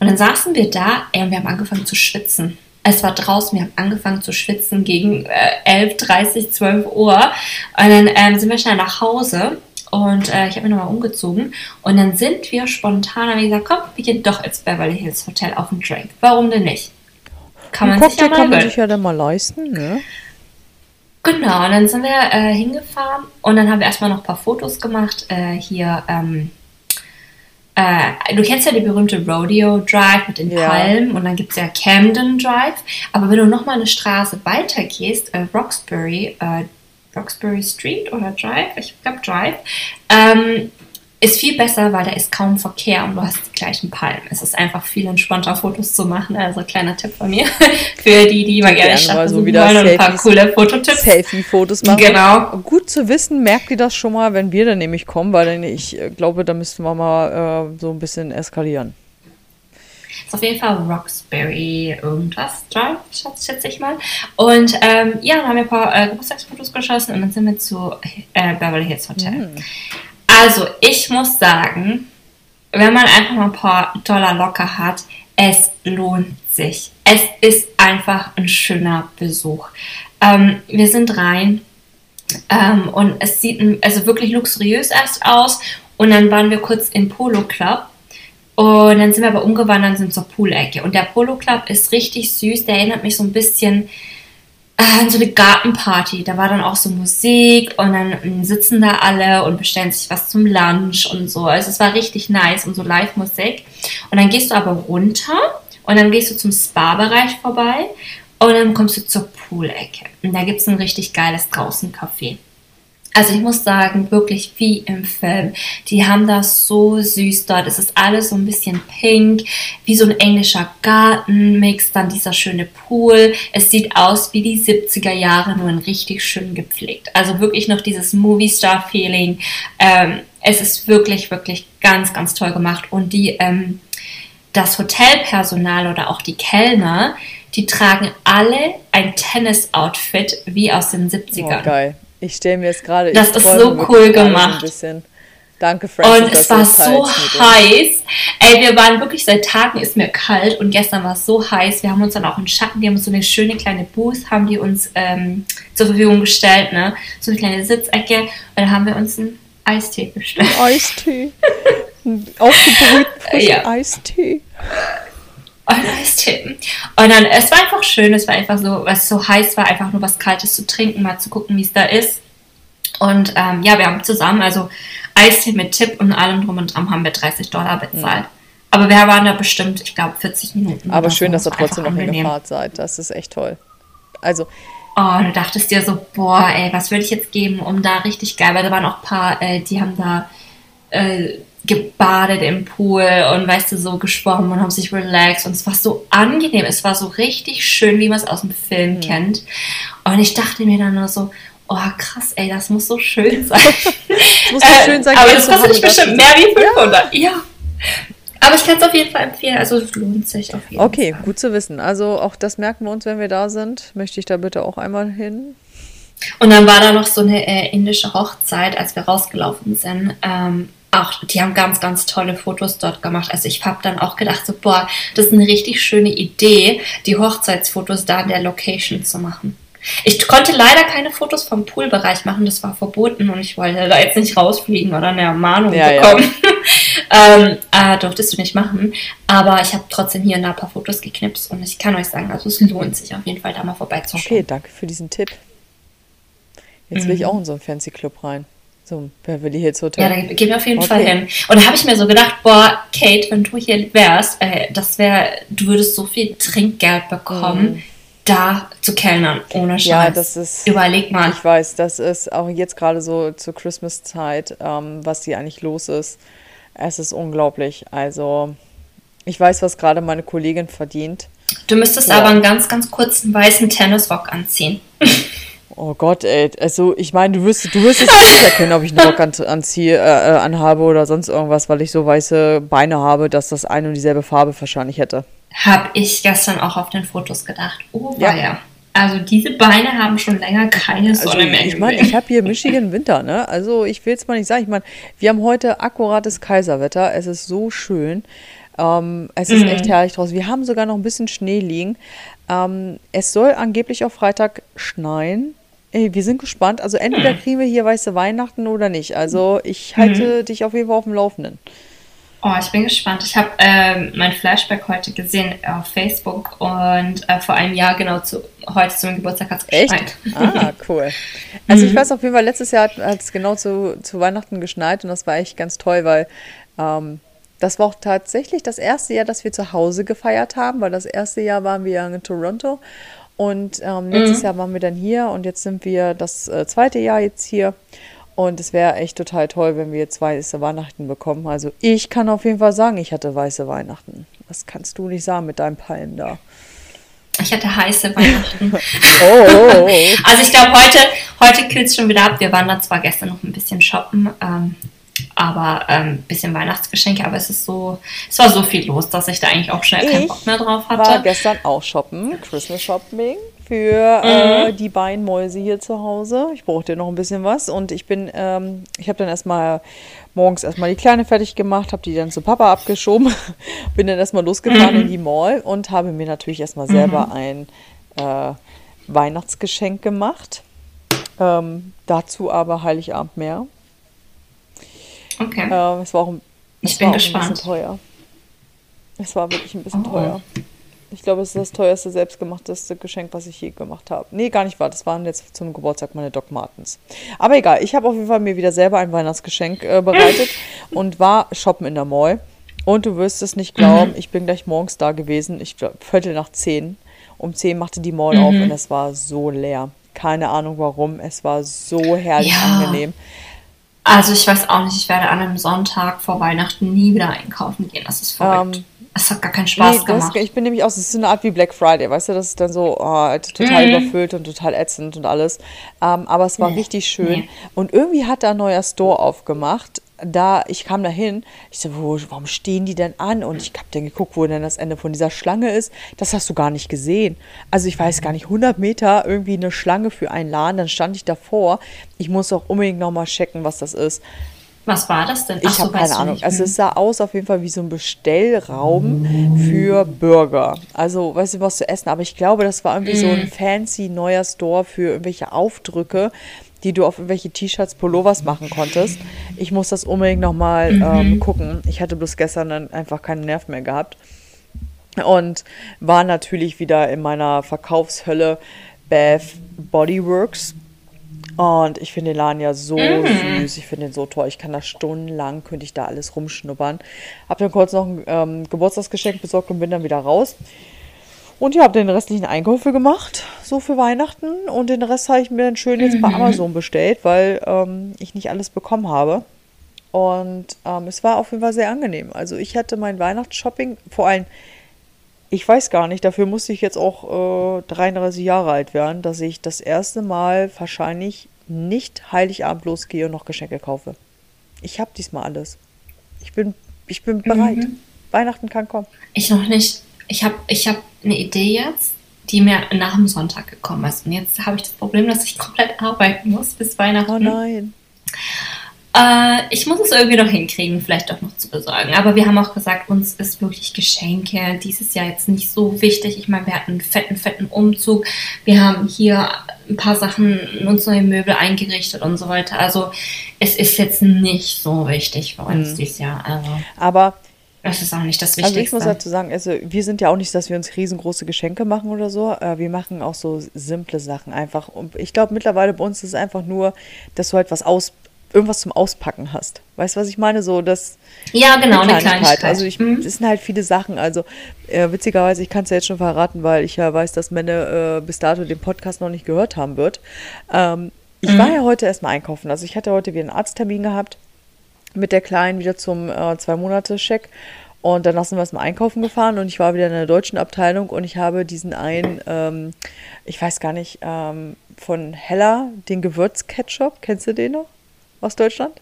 Und dann saßen wir da ey, und wir haben angefangen zu schwitzen. Es war draußen, wir haben angefangen zu schwitzen gegen äh, 11, 30, 12 Uhr. Und dann ähm, sind wir schnell nach Hause und äh, ich habe mich nochmal umgezogen. Und dann sind wir spontan, haben wir gesagt, komm, wir gehen doch ins Beverly Hills Hotel auf einen Drink. Warum denn nicht? Kann man sich ja mal
kann man sich ja dann mal leisten, ne?
Genau, und dann sind wir äh, hingefahren und dann haben wir erstmal noch ein paar Fotos gemacht. Äh, hier, ähm, äh, du kennst ja die berühmte Rodeo Drive mit den
Ja.
Palmen und dann gibt es ja Camden Drive. Aber wenn du nochmal eine Straße weiter gehst, äh, Roxbury, äh, Roxbury Street oder Drive, ich glaube Drive, ähm, ist viel besser, weil da ist kaum Verkehr und du hast die gleichen Palmen. Es ist einfach viel entspannter, Fotos zu machen. Also kleiner Tipp von mir für die, die immer gerne Stadt
so wieder wollen und ein paar coole Fototipps. Selfie-Fotos machen. Genau. Gut zu wissen, merkt ihr das schon mal, wenn wir dann nämlich kommen, weil ich äh, glaube, da müssten wir mal äh, so ein bisschen eskalieren.
Ist auf jeden Fall Roxbury irgendwas Drive, schätze ich mal. Und ähm, ja, dann haben wir ein paar äh, Geburtstagsfotos geschossen und dann sind wir zu äh, Beverly Hills Hotel. Mhm. Also, ich muss sagen, wenn man einfach mal ein paar Dollar locker hat, es lohnt sich. Es ist einfach ein schöner Besuch. Ähm, wir sind rein ähm, und es sieht also wirklich luxuriös erst aus. Und dann waren wir kurz im Polo Club. Und dann sind wir aber umgewandert sind zur Poolecke. Und der Polo Club ist richtig süß. Der erinnert mich so ein bisschen so eine Gartenparty. Da war dann auch so Musik und dann sitzen da alle und bestellen sich was zum Lunch und so. Also es war richtig nice und so Live-Musik. Und dann gehst du aber runter und dann gehst du zum Spa-Bereich vorbei und dann kommst du zur Poolecke. Und da gibt es ein richtig geiles Draußen-Café. Also ich muss sagen, wirklich wie im Film. Die haben das so süß dort. Es ist alles so ein bisschen pink, wie so ein englischer Gartenmix, dann dieser schöne Pool. Es sieht aus wie die 70er Jahre, nur in richtig schön gepflegt. Also wirklich noch dieses Movie-Star-Feeling. Ähm, es ist wirklich, wirklich ganz, ganz toll gemacht. Und die, ähm, das Hotelpersonal oder auch die Kellner, die tragen alle ein Tennis-Outfit wie aus den 70ern.
Oh, geil. Ich stelle mir jetzt gerade.
Das ist so cool gemacht.
Ein Danke, Francis.
Und es war so heiß. Ey, wir waren wirklich seit Tagen ist mir kalt und gestern war es so heiß. Wir haben uns dann auch im Schatten, die haben uns so eine schöne kleine Booth, haben die uns ähm, zur Verfügung gestellt, ne? So eine kleine Sitzecke. Und dann haben wir uns einen Eistee bestellt.
Eistee. Aufgebrühten frischen ja. Eistee.
Und Eistee. Und dann, es war einfach schön, es war einfach so, was so heiß war, einfach nur was Kaltes zu trinken, mal zu gucken, wie es da ist. Und ähm, ja, wir haben zusammen, also Eistee mit Tipp und allem drum und dran, haben wir 30 Dollar bezahlt. Mhm. Aber wir waren da bestimmt, ich glaube, 40 Minuten.
Aber schön, so. dass ihr trotzdem noch hingefahrt seid. Das ist echt toll. Also.
Oh, du dachtest dir so, boah, ey, was würde ich jetzt geben, um da richtig geil, weil da waren auch ein paar, äh, die haben da äh, gebadet im Pool und weißt du, so geschwommen und haben sich relaxed und es war so angenehm, es war so richtig schön, wie man es aus dem Film mhm. kennt. Und ich dachte mir dann nur so, oh krass, ey, das muss so schön sein. das muss so schön sein. aber das kostet bestimmt mehr wie 500. Ja. ja. Aber ich kann es auf jeden Fall empfehlen. Also es lohnt sich auf jeden
okay,
Fall.
Okay, gut zu wissen. Also auch das merken wir uns, wenn wir da sind. Möchte ich da bitte auch einmal hin.
Und dann war da noch so eine äh, indische Hochzeit, als wir rausgelaufen sind. Ähm, auch, die haben ganz, ganz tolle Fotos dort gemacht. Also ich habe dann auch gedacht, so, boah, das ist eine richtig schöne Idee, die Hochzeitsfotos da in der Location zu machen. Ich konnte leider keine Fotos vom Poolbereich machen, das war verboten und ich wollte da jetzt nicht rausfliegen oder eine Ermahnung ja, bekommen. Ja. ähm, äh, durftest du nicht machen. Aber ich habe trotzdem hier ein paar Fotos geknipst und ich kann euch sagen, also es lohnt sich auf jeden Fall da mal vorbeizuschauen.
Okay, danke für diesen Tipp. Jetzt will ich mhm. auch in so einen Fancy Club rein. So Beverly Hills Hotel.
Ja, da gehen wir auf jeden okay. Fall hin. Und da habe ich mir so gedacht, boah, Kate, wenn du hier wärst, äh, das wäre, du würdest so viel Trinkgeld bekommen. Mm. Da zu kellnern, ohne Scheiß. Ja,
das ist.
Überleg mal.
Ich weiß, das ist auch jetzt gerade so zur Christmas-Zeit, ähm, was hier eigentlich los ist. Es ist unglaublich. Also, ich weiß, was gerade meine Kollegin verdient.
Du müsstest ja. aber einen ganz, ganz kurzen weißen Tennisrock anziehen.
Oh Gott, ey. Also, ich meine, du wirst, du wirst jetzt nicht erkennen, ob ich einen Rock an, anziehe, äh, äh, anhabe oder sonst irgendwas, weil ich so weiße Beine habe, dass das eine und dieselbe Farbe wahrscheinlich hätte.
Hab ich gestern auch auf den Fotos gedacht. Oh, ja. ja. Also diese Beine haben schon länger keine also, Sonne also, mehr.
Ich meine, ich habe hier Michigan Winter, ne? Also ich will jetzt mal nicht sagen, ich meine, wir haben heute akkurates Kaiserwetter. Es ist so schön. Ähm, es ist mhm. echt herrlich draußen. Wir haben sogar noch ein bisschen Schnee liegen. Ähm, es soll angeblich auf Freitag schneien. Ey, wir sind gespannt. Also entweder kriegen wir hier weiße Weihnachten oder nicht. Also ich halte mhm. dich auf jeden Fall auf dem Laufenden.
Oh, ich bin gespannt. Ich habe ähm, mein Flashback heute gesehen auf Facebook und äh, vor einem Jahr genau zu heute zum Geburtstag hat es geschneit.
Ah, cool. Also ich mhm. weiß auf jeden Fall, letztes Jahr hat es genau zu, zu Weihnachten geschneit und das war echt ganz toll, weil ähm, das war auch tatsächlich das erste Jahr, dass wir zu Hause gefeiert haben, weil das erste Jahr waren wir in Toronto und ähm, letztes mhm. Jahr waren wir dann hier und jetzt sind wir das äh, zweite Jahr jetzt hier. Und es wäre echt total toll, wenn wir jetzt weiße Weihnachten bekommen. Also ich kann auf jeden Fall sagen, ich hatte weiße Weihnachten. Das kannst du nicht sagen mit deinem Palm da.
Ich hatte heiße Weihnachten. oh, oh, oh. Also ich glaube, heute, heute kühlt es schon wieder ab. Wir waren da zwar gestern noch ein bisschen shoppen, ähm, aber ein ähm, bisschen Weihnachtsgeschenke, aber es ist so, es war so viel los, dass ich da eigentlich auch schnell keinen Bock mehr drauf hatte.
Ich war gestern auch shoppen, Christmas Shopping für äh, mhm. die beiden Mäuse hier zu Hause. Ich brauchte noch ein bisschen was und ich bin, ähm, ich habe dann erstmal morgens erstmal die Kleine fertig gemacht, habe die dann zu Papa abgeschoben, bin dann erstmal losgefahren mhm. in die Mall und habe mir natürlich erstmal selber mhm. ein äh, Weihnachtsgeschenk gemacht. Ähm, dazu aber Heiligabend mehr.
Okay.
Äh, es war auch, ein,
ich bin gespannt.
ein bisschen teuer. Es war wirklich ein bisschen oh. teuer. Ich glaube, es ist das teuerste selbstgemachteste Geschenk, was ich je gemacht habe. Nee, gar nicht wahr. Das waren jetzt zum Geburtstag meine Doc Martens. Aber egal, ich habe auf jeden Fall mir wieder selber ein Weihnachtsgeschenk äh, bereitet und war shoppen in der Mall. Und du wirst es nicht glauben, mhm. ich bin gleich morgens da gewesen. Ich glaube, Viertel nach zehn. Um zehn machte die Mall mhm. auf und es war so leer. Keine Ahnung warum. Es war so herrlich ja. angenehm.
Also ich weiß auch nicht, ich werde an einem Sonntag vor Weihnachten nie wieder einkaufen gehen. Das ist verrückt. Ähm, es hat gar keinen Spaß nee, gemacht.
Das, ich bin nämlich auch, es ist so eine Art wie Black Friday, weißt du, das ist dann so oh, total mhm. überfüllt und total ätzend und alles. Ähm, aber es war nee. richtig schön. Nee. Und irgendwie hat da ein neuer Store aufgemacht. Da, ich kam da hin, ich so, wo, warum stehen die denn an? Und ich habe dann geguckt, wo denn das Ende von dieser Schlange ist. Das hast du gar nicht gesehen. Also ich weiß gar nicht, 100 Meter irgendwie eine Schlange für einen Laden. Dann stand ich davor. Ich muss auch unbedingt nochmal checken, was das ist.
Was war das denn?
Ach ich habe keine Ahnung. Also es sah aus auf jeden Fall wie so ein Bestellraum für Burger. Also, weißt du, was zu essen. Aber ich glaube, das war irgendwie mm. so ein mm. fancy neuer Store für irgendwelche Aufdrücke, die du auf irgendwelche T-Shirts, Pullovers machen konntest. Ich muss das unbedingt nochmal mhm. ähm, gucken. Ich hatte bloß gestern dann einfach keinen Nerv mehr gehabt. Und war natürlich wieder in meiner Verkaufshölle Bath Bodyworks und ich finde den Laden ja so mm. süß. Ich finde den so toll. Ich kann da stundenlang, könnte ich da alles rumschnuppern. Hab dann kurz noch ein ähm, Geburtstagsgeschenk besorgt und bin dann wieder raus. Und ja, habe den restlichen Einkäufe gemacht, so für Weihnachten. Und den Rest habe ich mir dann schön jetzt bei mhm. Amazon bestellt, weil ähm, ich nicht alles bekommen habe. Und ähm, es war auf jeden Fall sehr angenehm. Also ich hatte mein Weihnachtsshopping, vor allem ich weiß gar nicht, dafür musste ich jetzt auch äh, 33 Jahre alt werden, dass ich das erste Mal wahrscheinlich nicht Heiligabend losgehe und noch Geschenke kaufe. Ich habe diesmal alles. Ich bin, ich bin bereit. Mhm. Weihnachten kann kommen.
Ich noch nicht. Ich habe ich hab eine Idee jetzt, die mir nach dem Sonntag gekommen ist. Und jetzt habe ich das Problem, dass ich komplett arbeiten muss bis Weihnachten. Oh
nein.
Äh, ich muss es irgendwie noch hinkriegen, vielleicht doch noch zu besorgen. Aber wir haben auch gesagt, uns ist wirklich Geschenke dieses Jahr jetzt nicht so wichtig. Ich meine, wir hatten einen fetten, fetten Umzug. Wir haben hier ein paar Sachen, uns neue Möbel eingerichtet und so weiter. Also es ist jetzt nicht so wichtig für uns mhm. dieses Jahr. Also,
Aber
das ist auch nicht das Wichtigste.
Also ich muss dazu sagen, also wir sind ja auch nicht, dass wir uns riesengroße Geschenke machen oder so. Äh, wir machen auch so simple Sachen einfach. Und ich glaube mittlerweile bei uns ist es einfach nur, dass du halt was aus irgendwas zum Auspacken hast. Weißt du, was ich meine? So, das.
Ja, genau, eine Kleinigkeit. Kleinigkeit.
Also, ich, mhm. das sind halt viele Sachen. Also, äh, witzigerweise, ich kann es ja jetzt schon verraten, weil ich ja weiß, dass Menne äh, bis dato den Podcast noch nicht gehört haben wird. Ähm, ich mhm. war ja heute erstmal einkaufen. Also, ich hatte heute wieder einen Arzttermin gehabt mit der Kleinen wieder zum äh, Zwei-Monate-Check. Und danach sind wir erstmal einkaufen gefahren und ich war wieder in der deutschen Abteilung und ich habe diesen einen, ähm, ich weiß gar nicht, ähm, von Hella, den Gewürzketchup, kennst du den noch? aus Deutschland?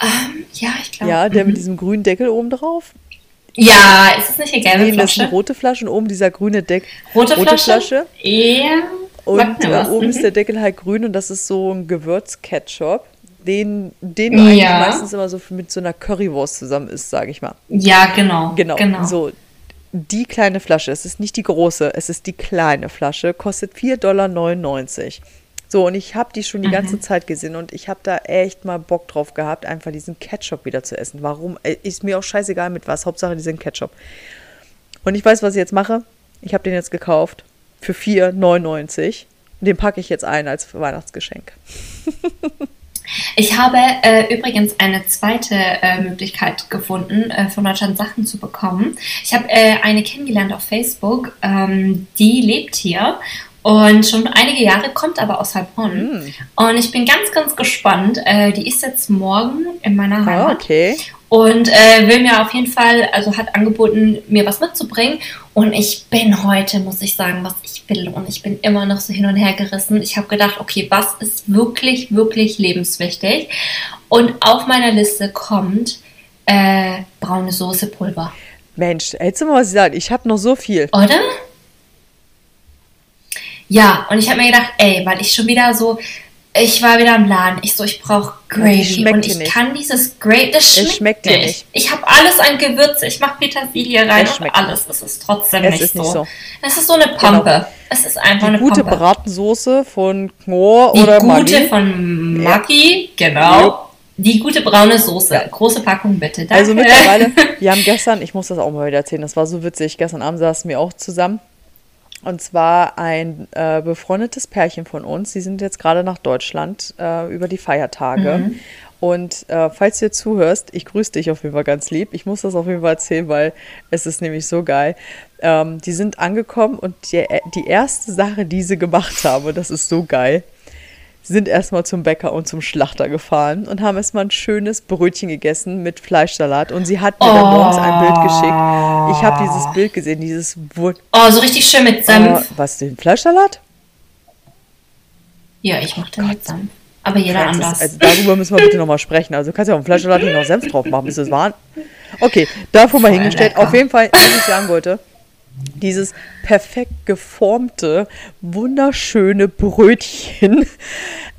Ähm, ja, ich glaube.
Ja, der mhm. mit diesem grünen Deckel oben drauf.
Ja, ist es nicht eine gelbe nee, Flasche?
Das ist eine rote Flasche und oben dieser grüne Deckel.
Rote, rote Flasche? Ja.
Und äh, oben mhm. ist der Deckel halt grün und das ist so ein Gewürzketchup, den, den du eigentlich meistens immer so mit so einer Currywurst zusammen isst, sage ich mal.
Ja, genau.
Genau. genau. So, die kleine Flasche, es ist nicht die große, es ist die kleine Flasche, kostet 4,99 Dollar. So, und ich habe die schon die mhm. ganze Zeit gesehen und ich habe da echt mal Bock drauf gehabt, einfach diesen Ketchup wieder zu essen. Warum? Äh, ist mir auch scheißegal mit was, Hauptsache diesen Ketchup. Und ich weiß, was ich jetzt mache. Ich habe den jetzt gekauft für 4,99. Den packe ich jetzt ein als Weihnachtsgeschenk.
Ich habe äh, übrigens eine zweite äh, Möglichkeit gefunden, äh, von Deutschland Sachen zu bekommen. Ich habe äh, eine kennengelernt auf Facebook, ähm, die lebt hier Und schon einige Jahre kommt aber aus Heilbronn.
Mm.
Und ich bin ganz, ganz gespannt. Äh, die ist jetzt morgen in meiner
Ah,
Heimat.
okay.
Und äh, will mir auf jeden Fall, also hat angeboten, mir was mitzubringen. Und ich bin heute, muss ich sagen, was ich will. Und ich bin immer noch so hin und her gerissen. Ich habe gedacht, okay, was ist wirklich, wirklich lebenswichtig? Und auf meiner Liste kommt äh, braune Soßepulver.
Mensch, hättest du mal was gesagt? Ich habe noch so viel.
Oder? Ja, und ich habe mir gedacht, ey, weil ich schon wieder so, ich war wieder im Laden, ich so, ich brauche Gravy und ich
nicht.
kann dieses Gravy, das schmeckt,
schmeckt dir nicht.
Ich habe alles an Gewürze, ich mache Petersilie rein
Es
und alles, es ist trotzdem
Es
nicht,
ist
so.
nicht so.
Es ist so eine Pampe. Es ist einfach
Die
eine
gute
Pampe.
Bratensoße von Knorr
Die
oder
gute
Maggi.
von Maggi, genau.
Jo.
Die gute braune Soße. Große Packung bitte. Danke.
Also mittlerweile, wir haben gestern, ich muss das auch mal wieder erzählen, das war so witzig, gestern Abend saßen wir auch zusammen. Und zwar ein äh, befreundetes Pärchen von uns, die sind jetzt gerade nach Deutschland äh, über die Feiertage.
Mhm.
Und äh, falls du dir zuhörst, ich grüße dich auf jeden Fall ganz lieb. Ich muss das auf jeden Fall erzählen, weil es ist nämlich so geil. Ähm, die sind angekommen und die, die erste Sache, die sie gemacht haben, und das ist so geil, sind erstmal zum Bäcker und zum Schlachter gefahren und haben erstmal ein schönes Brötchen gegessen mit Fleischsalat. Und sie hat mir dann morgens ein Bild geschickt. Ich habe dieses Bild gesehen, dieses Wur
Oh, so richtig schön mit
äh,
Senf.
was, den Fleischsalat?
Ja, ich mache den mit Senf. Aber jeder
Das ist-
anders.
Also darüber müssen wir bitte nochmal sprechen. Also du kannst ja auf dem Fleischsalat nicht noch Senf drauf machen, bis es war. Okay, davor mal hingestellt.
lecker.
Auf jeden Fall, was ich sagen wollte, dieses perfekt geformte, wunderschöne Brötchen.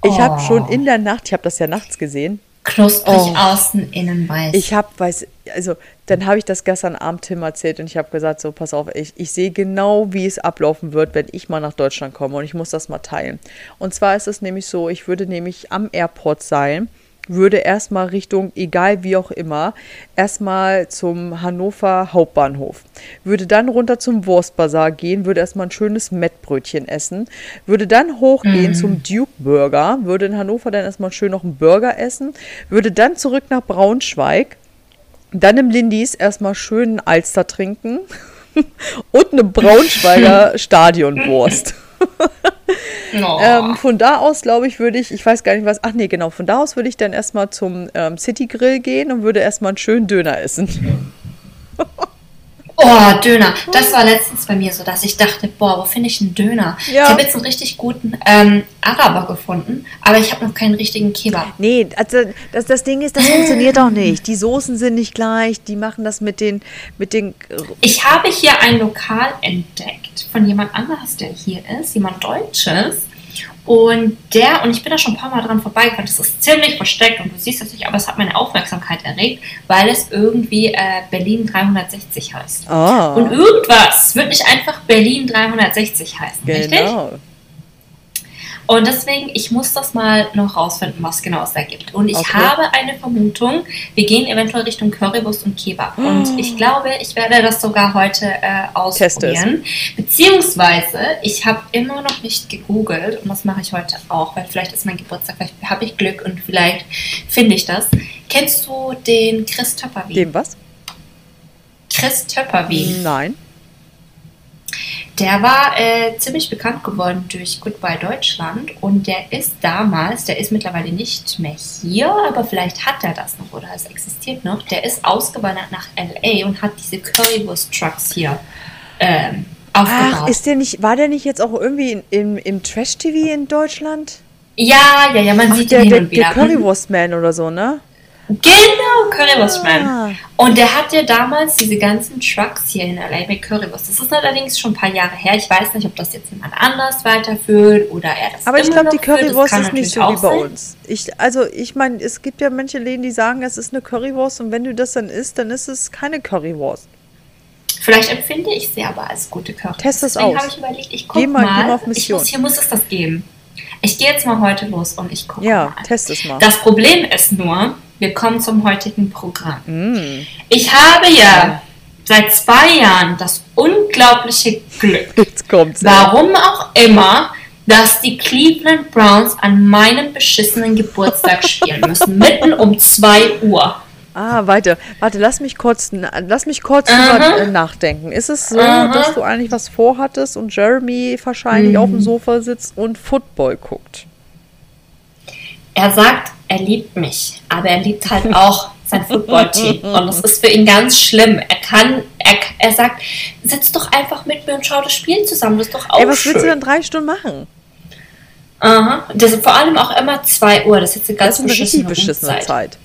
Ich habe
Oh.
schon in der Nacht, ich habe das ja nachts gesehen,
Knusprig
Oh.
außen, innen weiß.
Ich habe, weiß, also dann habe ich das gestern Abend Tim erzählt und ich habe gesagt, so pass auf, ich, ich sehe genau, wie es ablaufen wird, wenn ich mal nach Deutschland komme und ich muss das mal teilen. Und zwar ist es nämlich so, ich würde nämlich am Airport sein, würde erstmal Richtung, egal wie auch immer, erstmal zum Hannover Hauptbahnhof. Würde dann runter zum Wurstbazar gehen, würde erstmal ein schönes Mettbrötchen essen, würde dann hochgehen zum Duke Burger, würde in Hannover dann erstmal schön noch einen Burger essen, würde dann zurück nach Braunschweig, dann im Lindis erstmal schön einen Alster trinken und eine Braunschweiger Stadionwurst.
oh.
Ähm, von da aus, glaube ich, würde ich, ich weiß gar nicht was, ach nee, genau, von da aus würde ich dann erstmal zum ähm, City Grill gehen und würde erstmal einen schönen Döner essen.
oh, Döner. Das war letztens bei mir so, dass ich dachte, boah, wo finde ich einen Döner?
Ja.
Ich habe jetzt einen richtig guten ähm, Araber gefunden, aber ich habe noch keinen richtigen Kebab.
Nee, also das, das Ding ist, das funktioniert auch nicht. Die Soßen sind nicht gleich, die machen das mit den, mit den
Ich habe hier ein Lokal entdeckt von jemand anders, der hier ist, jemand Deutsches. Und der, und ich bin da schon ein paar Mal dran vorbeigefahren, das ist ziemlich versteckt und du siehst es nicht, aber es hat meine Aufmerksamkeit erregt, weil es irgendwie äh, Berlin 360 heißt.
Ah,
Und irgendwas wird nicht einfach Berlin 360 heißen, richtig? Und deswegen, ich muss das mal noch rausfinden, was genau es da gibt. Und ich
Okay.
habe eine Vermutung, wir gehen eventuell Richtung Currywurst und Kebab. Und ich glaube, ich werde das sogar heute äh, ausprobieren. Beziehungsweise, ich habe immer noch nicht gegoogelt und das mache ich heute auch, weil vielleicht ist mein Geburtstag, vielleicht habe ich Glück und vielleicht finde ich das. Kennst du den Chris Töpperwien?
Dem was?
Chris Töpperwien.
Nein.
Der war äh, ziemlich bekannt geworden durch Goodbye Deutschland und der ist damals, der ist mittlerweile nicht mehr hier, aber vielleicht hat er das noch oder es existiert noch. Der ist ausgewandert nach LA und hat diese Currywurst-Trucks hier ähm, aufgebaut.
Ach, ist der nicht, war der nicht jetzt auch irgendwie in, im, im Trash-TV in Deutschland?
ja, ja, ja, man
Ach,
sieht
der,
hin
der,
und wieder.
der Currywurstman oder so, ne?
Genau, Currywurstman.
Ah.
Und der hat ja damals diese ganzen Trucks hier in LA mit Currywurst. Das ist allerdings schon ein paar Jahre her. Ich weiß nicht, ob das jetzt jemand anders weiterführt oder er das
Aber ich glaube, die Currywurst ist nicht so wie bei
auch
uns. Ich, also, ich meine, es gibt ja manche Läden, die sagen, es ist eine Currywurst und wenn du das dann isst, dann ist es keine Currywurst.
Vielleicht empfinde ich sie aber als gute Currywurst.
Test es
Deswegen
aus.
habe ich überlegt, ich
Geh
guck
mal-
mal.
geh mal auf Mission.
muss, hier muss es das geben. Ich gehe jetzt mal heute los und ich gucke
Ja,
mal.
test es mal.
Das Problem ist nur, wir kommen zum heutigen Programm.
Mm.
Ich habe ja seit zwei Jahren das unglaubliche Glück, warum auch immer, dass die Cleveland Browns an meinem beschissenen Geburtstag spielen müssen, mitten um 2 Uhr.
Ah, weiter. Warte, lass mich kurz, lass mich kurz drüber nachdenken. Ist es so, Aha. dass du eigentlich was vorhattest und Jeremy wahrscheinlich mhm. auf dem Sofa sitzt und Football guckt?
Er sagt, er liebt mich, aber er liebt halt auch sein Footballteam. Und das ist für ihn ganz schlimm. Er kann, er, er sagt, sitz doch einfach mit mir und schau das Spiel zusammen. Das ist doch auch Ey,
was
schön.
willst du dann drei Stunden machen?
Aha. Das ist vor allem auch immer 2 Uhr. Das ist jetzt eine ganz
das ist eine beschissene Zeit. Zeit.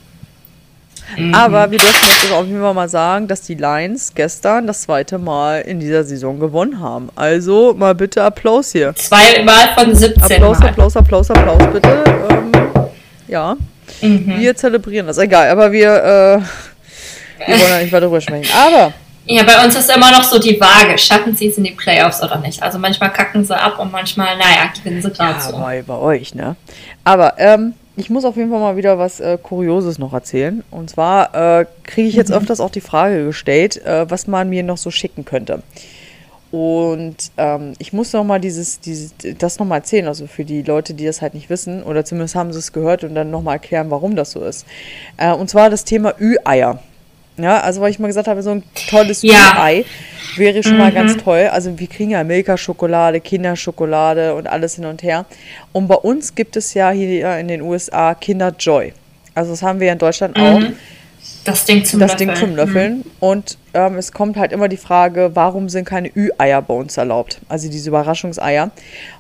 Mhm. Aber wir dürfen jetzt auf jeden Fall mal sagen, dass die Lions gestern das zweite Mal in dieser Saison gewonnen haben. Also mal bitte Applaus hier.
Zweimal von 17.
Applaus, Mal. Applaus, Applaus, Applaus, bitte. Ähm, ja. Mhm. Wir zelebrieren das. Egal, aber wir, äh, wir wollen ja nicht weiter drüber sprechen. Aber.
Ja, bei uns ist immer noch so die Waage. Schaffen sie es in die Playoffs oder nicht? Also manchmal kacken sie ab und manchmal, naja, gewinnen sie gerade ja, so.
Bei, bei euch, ne? Aber, ähm, ich muss auf jeden Fall mal wieder was äh, Kurioses noch erzählen. Und zwar äh, kriege ich jetzt mhm. öfters auch die Frage gestellt, äh, was man mir noch so schicken könnte. Und ähm, ich muss noch mal dieses, dieses, das noch mal erzählen, also für die Leute, die das halt nicht wissen, oder zumindest haben sie es gehört und dann noch mal erklären, warum das so ist. Äh, und zwar das Thema Ü-Eier. Ja, also weil ich mal gesagt habe, so ein tolles ja. Ü-Ei wäre schon mhm. mal ganz toll. Also wir kriegen ja Milka-Schokolade, Kinderschokolade und alles hin und her. Und bei uns gibt es ja hier in den USA Kinder Joy. Also das haben wir ja in Deutschland mhm. auch.
Das Ding zum
das Löffeln. Ding zum Löffeln. Mhm. Und ähm, es kommt halt immer die Frage, warum sind keine Ü-Eier bei uns erlaubt? Also diese Überraschungseier.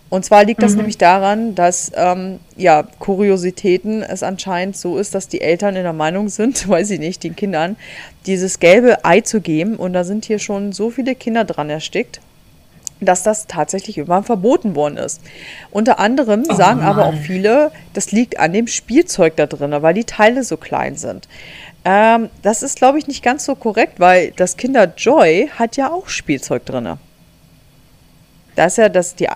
Und zwar liegt das mhm. nämlich daran, dass ähm, ja, Kuriositäten es anscheinend so ist, dass die Eltern in der Meinung sind, weiß ich nicht, den Kindern, dieses gelbe Ei zu geben. Und da sind hier schon so viele Kinder dran erstickt dass das tatsächlich irgendwann verboten worden ist. Unter anderem oh sagen Mann. aber auch viele, das liegt an dem Spielzeug da drin, weil die Teile so klein sind. Ähm, das ist, glaube ich, nicht ganz so korrekt, weil das Kinder Joy hat ja auch Spielzeug drin. Da ist ja das die.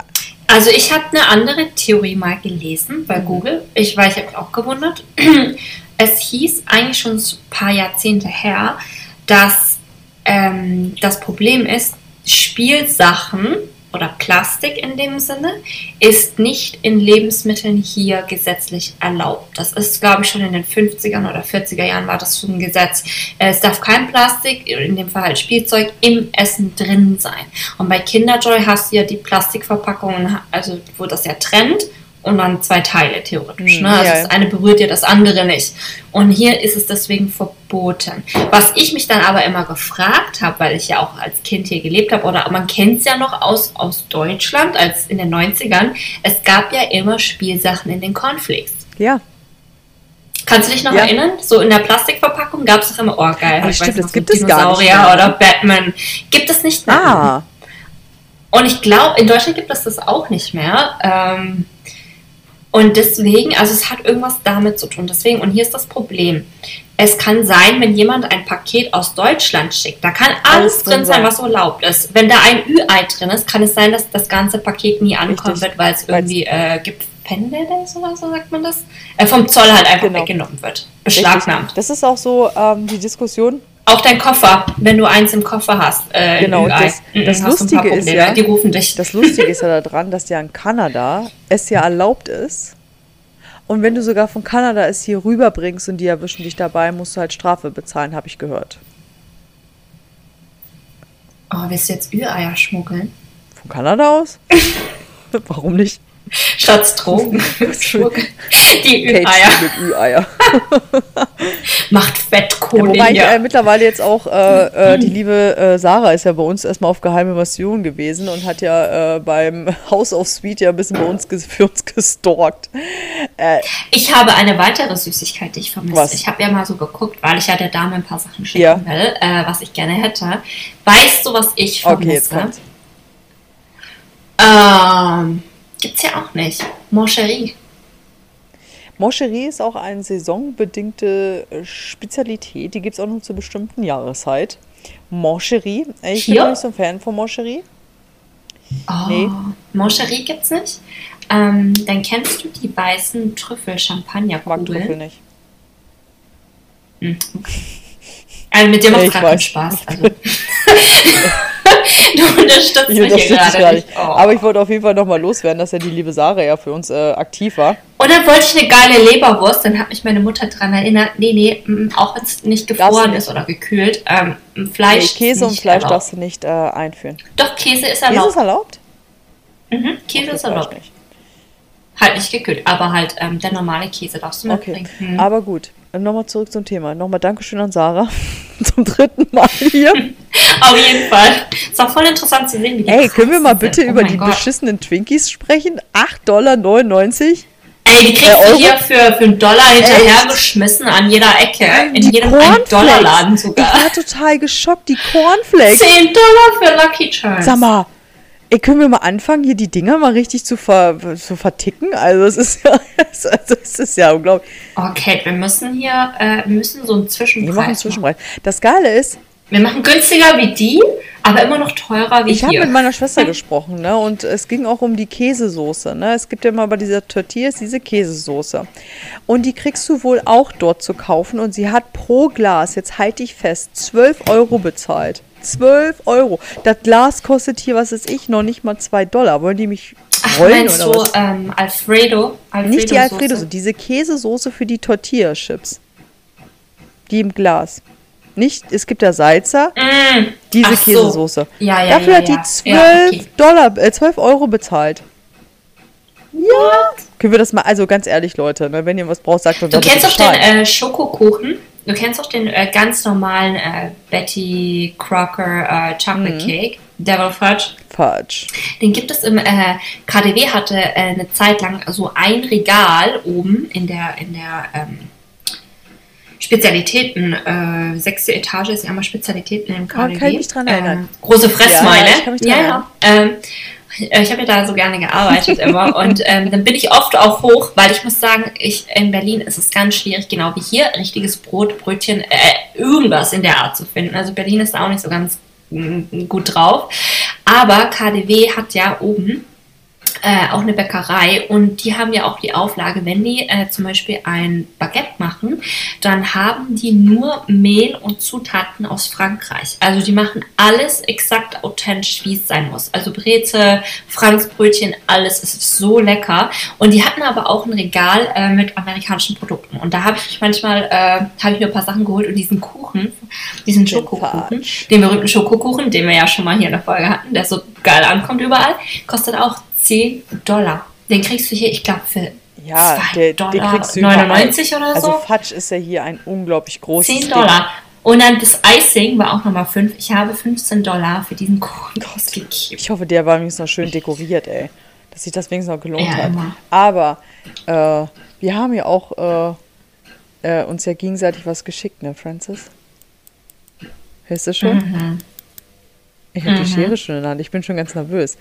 Also ich habe eine andere Theorie mal gelesen bei mhm. Google. Ich war, ich habe mich auch gewundert. Es hieß eigentlich schon ein paar Jahrzehnte her, dass ähm, das Problem ist, Spielsachen oder Plastik in dem Sinne ist nicht in Lebensmitteln hier gesetzlich erlaubt. Das ist, glaube ich, schon in den 50er oder 40er Jahren war das schon ein Gesetz. Es darf kein Plastik, in dem Fall halt Spielzeug, im Essen drin sein. Und bei Kinderjoy hast du ja die Plastikverpackungen, also wo das ja trennt und dann zwei Teile theoretisch. Hm, ne? Also ja. das eine berührt ja das andere nicht. Und hier ist es deswegen verboten. Was ich mich dann aber immer gefragt habe, weil ich ja auch als Kind hier gelebt habe, oder man kennt es ja noch aus, aus Deutschland, als in den 90ern, es gab ja immer Spielsachen in den Cornflakes.
Ja.
Kannst du dich noch ja. erinnern? So in der Plastikverpackung gab es doch immer, oh geil,
ich stimmt, weiß, das gibt es gar nicht
oder Batman. Gibt es nicht mehr. Ah. Und ich glaube, in Deutschland gibt es das auch nicht mehr. Ähm, und deswegen, also es hat irgendwas damit zu tun. Deswegen, und hier ist das Problem. Es kann sein, wenn jemand ein Paket aus Deutschland schickt, da kann alles, alles drin sein, was erlaubt ist. Wenn da ein Ü-Ei drin ist, kann es sein, dass das ganze Paket nie ankommen Richtig. wird, weil es irgendwie äh, gibt Pendeles oder so sagt man das? Äh, vom Zoll halt einfach genau. weggenommen wird. Beschlagnahmt.
Richtig. Das ist auch so ähm, die Diskussion.
Auch dein Koffer, wenn du eins im Koffer hast. Äh,
genau, das, mhm, das Lustige ist ja,
die rufen dich.
Das Lustige ist ja daran, dass ja in Kanada es ja erlaubt ist. Und wenn du sogar von Kanada es hier rüberbringst und die erwischen dich dabei, musst du halt Strafe bezahlen, habe ich gehört.
Oh, willst du jetzt Ü-Eier schmuggeln?
Von Kanada aus? Warum nicht?
Statt Drogen. die Ü-Eier. mit Ü-Eier. Macht Fettkohle. Ja,
wobei ich äh, mittlerweile jetzt auch, äh, äh, die liebe äh, Sarah ist ja bei uns erstmal auf geheime Mission gewesen und hat ja äh, beim House of Sweet ja ein bisschen bei uns für uns gestalkt.
Äh, ich habe eine weitere Süßigkeit, die ich vermisse. Was? Ich habe ja mal so geguckt, weil ich ja der Dame ein paar Sachen schicken ja. will, was ich gerne hätte. Weißt du, was ich vermisse? Okay, jetzt kommt's. Ähm Gibt's ja auch nicht. Moncherie.
Moncherie ist auch eine saisonbedingte äh, Spezialität. Die gibt es auch nur zur bestimmten Jahreszeit. Moncherie. Ich Hier? bin nicht so ein Fan von Moncherie.
Oh, nee. Moncherie gibt's nicht. Ähm, dann kennst du die weißen Trüffel-Champagner-Kugeln.
Mag Trüffel nicht.
Hm. Also mit dem macht es gerade Spaß. Also. unterstützt mich hier gerade.
Oh. Aber ich wollte auf jeden Fall nochmal loswerden, dass ja die liebe Sarah ja für uns äh, aktiv war.
Und dann wollte ich eine geile Leberwurst. Dann hat mich meine Mutter daran erinnert, nee, nee, mm, auch wenn es nicht gefroren ist oder gekühlt, ähm, Fleisch.
Nee, Käse und Fleisch erlaubt. darfst du nicht äh, einführen.
Doch, Käse ist erlaubt.
Käse ist erlaubt?
Mhm, Käse ist erlaubt. Nicht. Halt nicht gekühlt, aber halt ähm, der normale Käse darfst du.
Okay. Hm. Aber gut, nochmal zurück zum Thema. Nochmal Dankeschön an Sarah. zum dritten Mal hier.
Auf jeden Fall. Ist auch voll interessant zu sehen, wie
die Ey, können wir mal bitte oh über die Gott. beschissenen Twinkies sprechen? 8,99 Dollar?
Ey, die kriegst äh, du hier für, für einen Dollar hinterhergeschmissen an jeder Ecke. In jedem Dollarladen sogar.
Ich war total geschockt. Die Cornflakes.
10 Dollar für Lucky Charms.
Sag mal, Ey, können wir mal anfangen, hier die Dinger mal richtig zu, ver, zu verticken? Also es ist ja, also es ist ja unglaublich.
Okay, wir müssen hier, äh, müssen so einen Zwischenpreis.
Wir machen einen Zwischenpreis. Das Geile ist.
Wir machen günstiger wie die, aber immer noch teurer wie
ich
hier.
Ich habe mit meiner Schwester gesprochen, ne? Und es ging auch um die Käsesoße, ne? Es gibt ja mal bei dieser Tortillas diese Käsesoße. Und die kriegst du wohl auch dort zu kaufen. Und sie hat pro Glas, jetzt halte ich fest, 12 Euro bezahlt. 12 Euro. Das Glas kostet hier, was ist ich, noch nicht mal 2 Dollar. Wollen die mich rollen
Ach, oder du, was? Ähm, Alfredo?
Alfredo? Nicht die Alfredo, Soße. diese Käsesoße für die Tortilla-Chips. Die im Glas. Nicht, es gibt ja Salzer, mm. diese Ach Käsesoße.
So. Ja, ja,
Dafür
ja,
hat die 12 ja, okay. Dollar, äh, 12 Euro bezahlt. Ja. Können wir das mal, also ganz ehrlich, Leute, ne, wenn ihr was braucht, sagt
uns Du kennst doch den äh, Schokokuchen? Du kennst doch den äh, ganz normalen äh, Betty Crocker äh, Chocolate mhm. Cake, Devil Fudge.
Fudge.
Den gibt es im äh, KDW hatte äh, eine Zeit lang so ein Regal oben in der in der ähm, Spezialitäten, äh, sechste Etage ist ja immer Spezialitäten im KDW.
Oh, kann ich mich dran erinnern.
große Fressmeile. Ja, ich kann mich dran ja, erinnern. Ähm, äh, ich habe ja da so gerne gearbeitet immer und ähm, dann bin ich oft auch hoch, weil ich muss sagen, ich in Berlin ist es ganz schwierig, genau wie hier, richtiges Brot, Brötchen, äh, irgendwas in der Art zu finden. Also Berlin ist da auch nicht so ganz mm, gut drauf. Aber KDW hat ja oben äh, auch eine Bäckerei und die haben ja auch die Auflage, wenn die äh, zum Beispiel ein Baguette machen, dann haben die nur Mehl und Zutaten aus Frankreich. Also die machen alles exakt authentisch, wie es sein muss. Also Breze, Franzbrötchen, alles ist so lecker. Und die hatten aber auch ein Regal äh, mit amerikanischen Produkten. Und da habe ich manchmal äh, habe ich mir ein paar Sachen geholt und diesen Kuchen, diesen Schokokuchen, den berühmten Schokokuchen, den wir ja schon mal hier in der Folge hatten, der so geil ankommt überall, kostet auch 10 Dollar. Den kriegst du hier, ich glaube, für ja, 2 der, Dollar den kriegst du 99 oder
so. Also Fudge ist ja hier ein unglaublich großes
10 Dollar. Und dann das Icing war auch nochmal 5. Ich habe 15 Dollar für diesen Kuchen ausgegeben.
Ich hoffe, der war wenigstens noch schön dekoriert, ey. Dass sich das wenigstens noch gelohnt ja, hat. Immer. Aber äh, wir haben ja auch äh, äh, uns ja gegenseitig was geschickt, ne, Francis? Hörst du schon? Mhm. Ich habe mhm. die Schere schon in der Hand. Ich bin schon ganz nervös.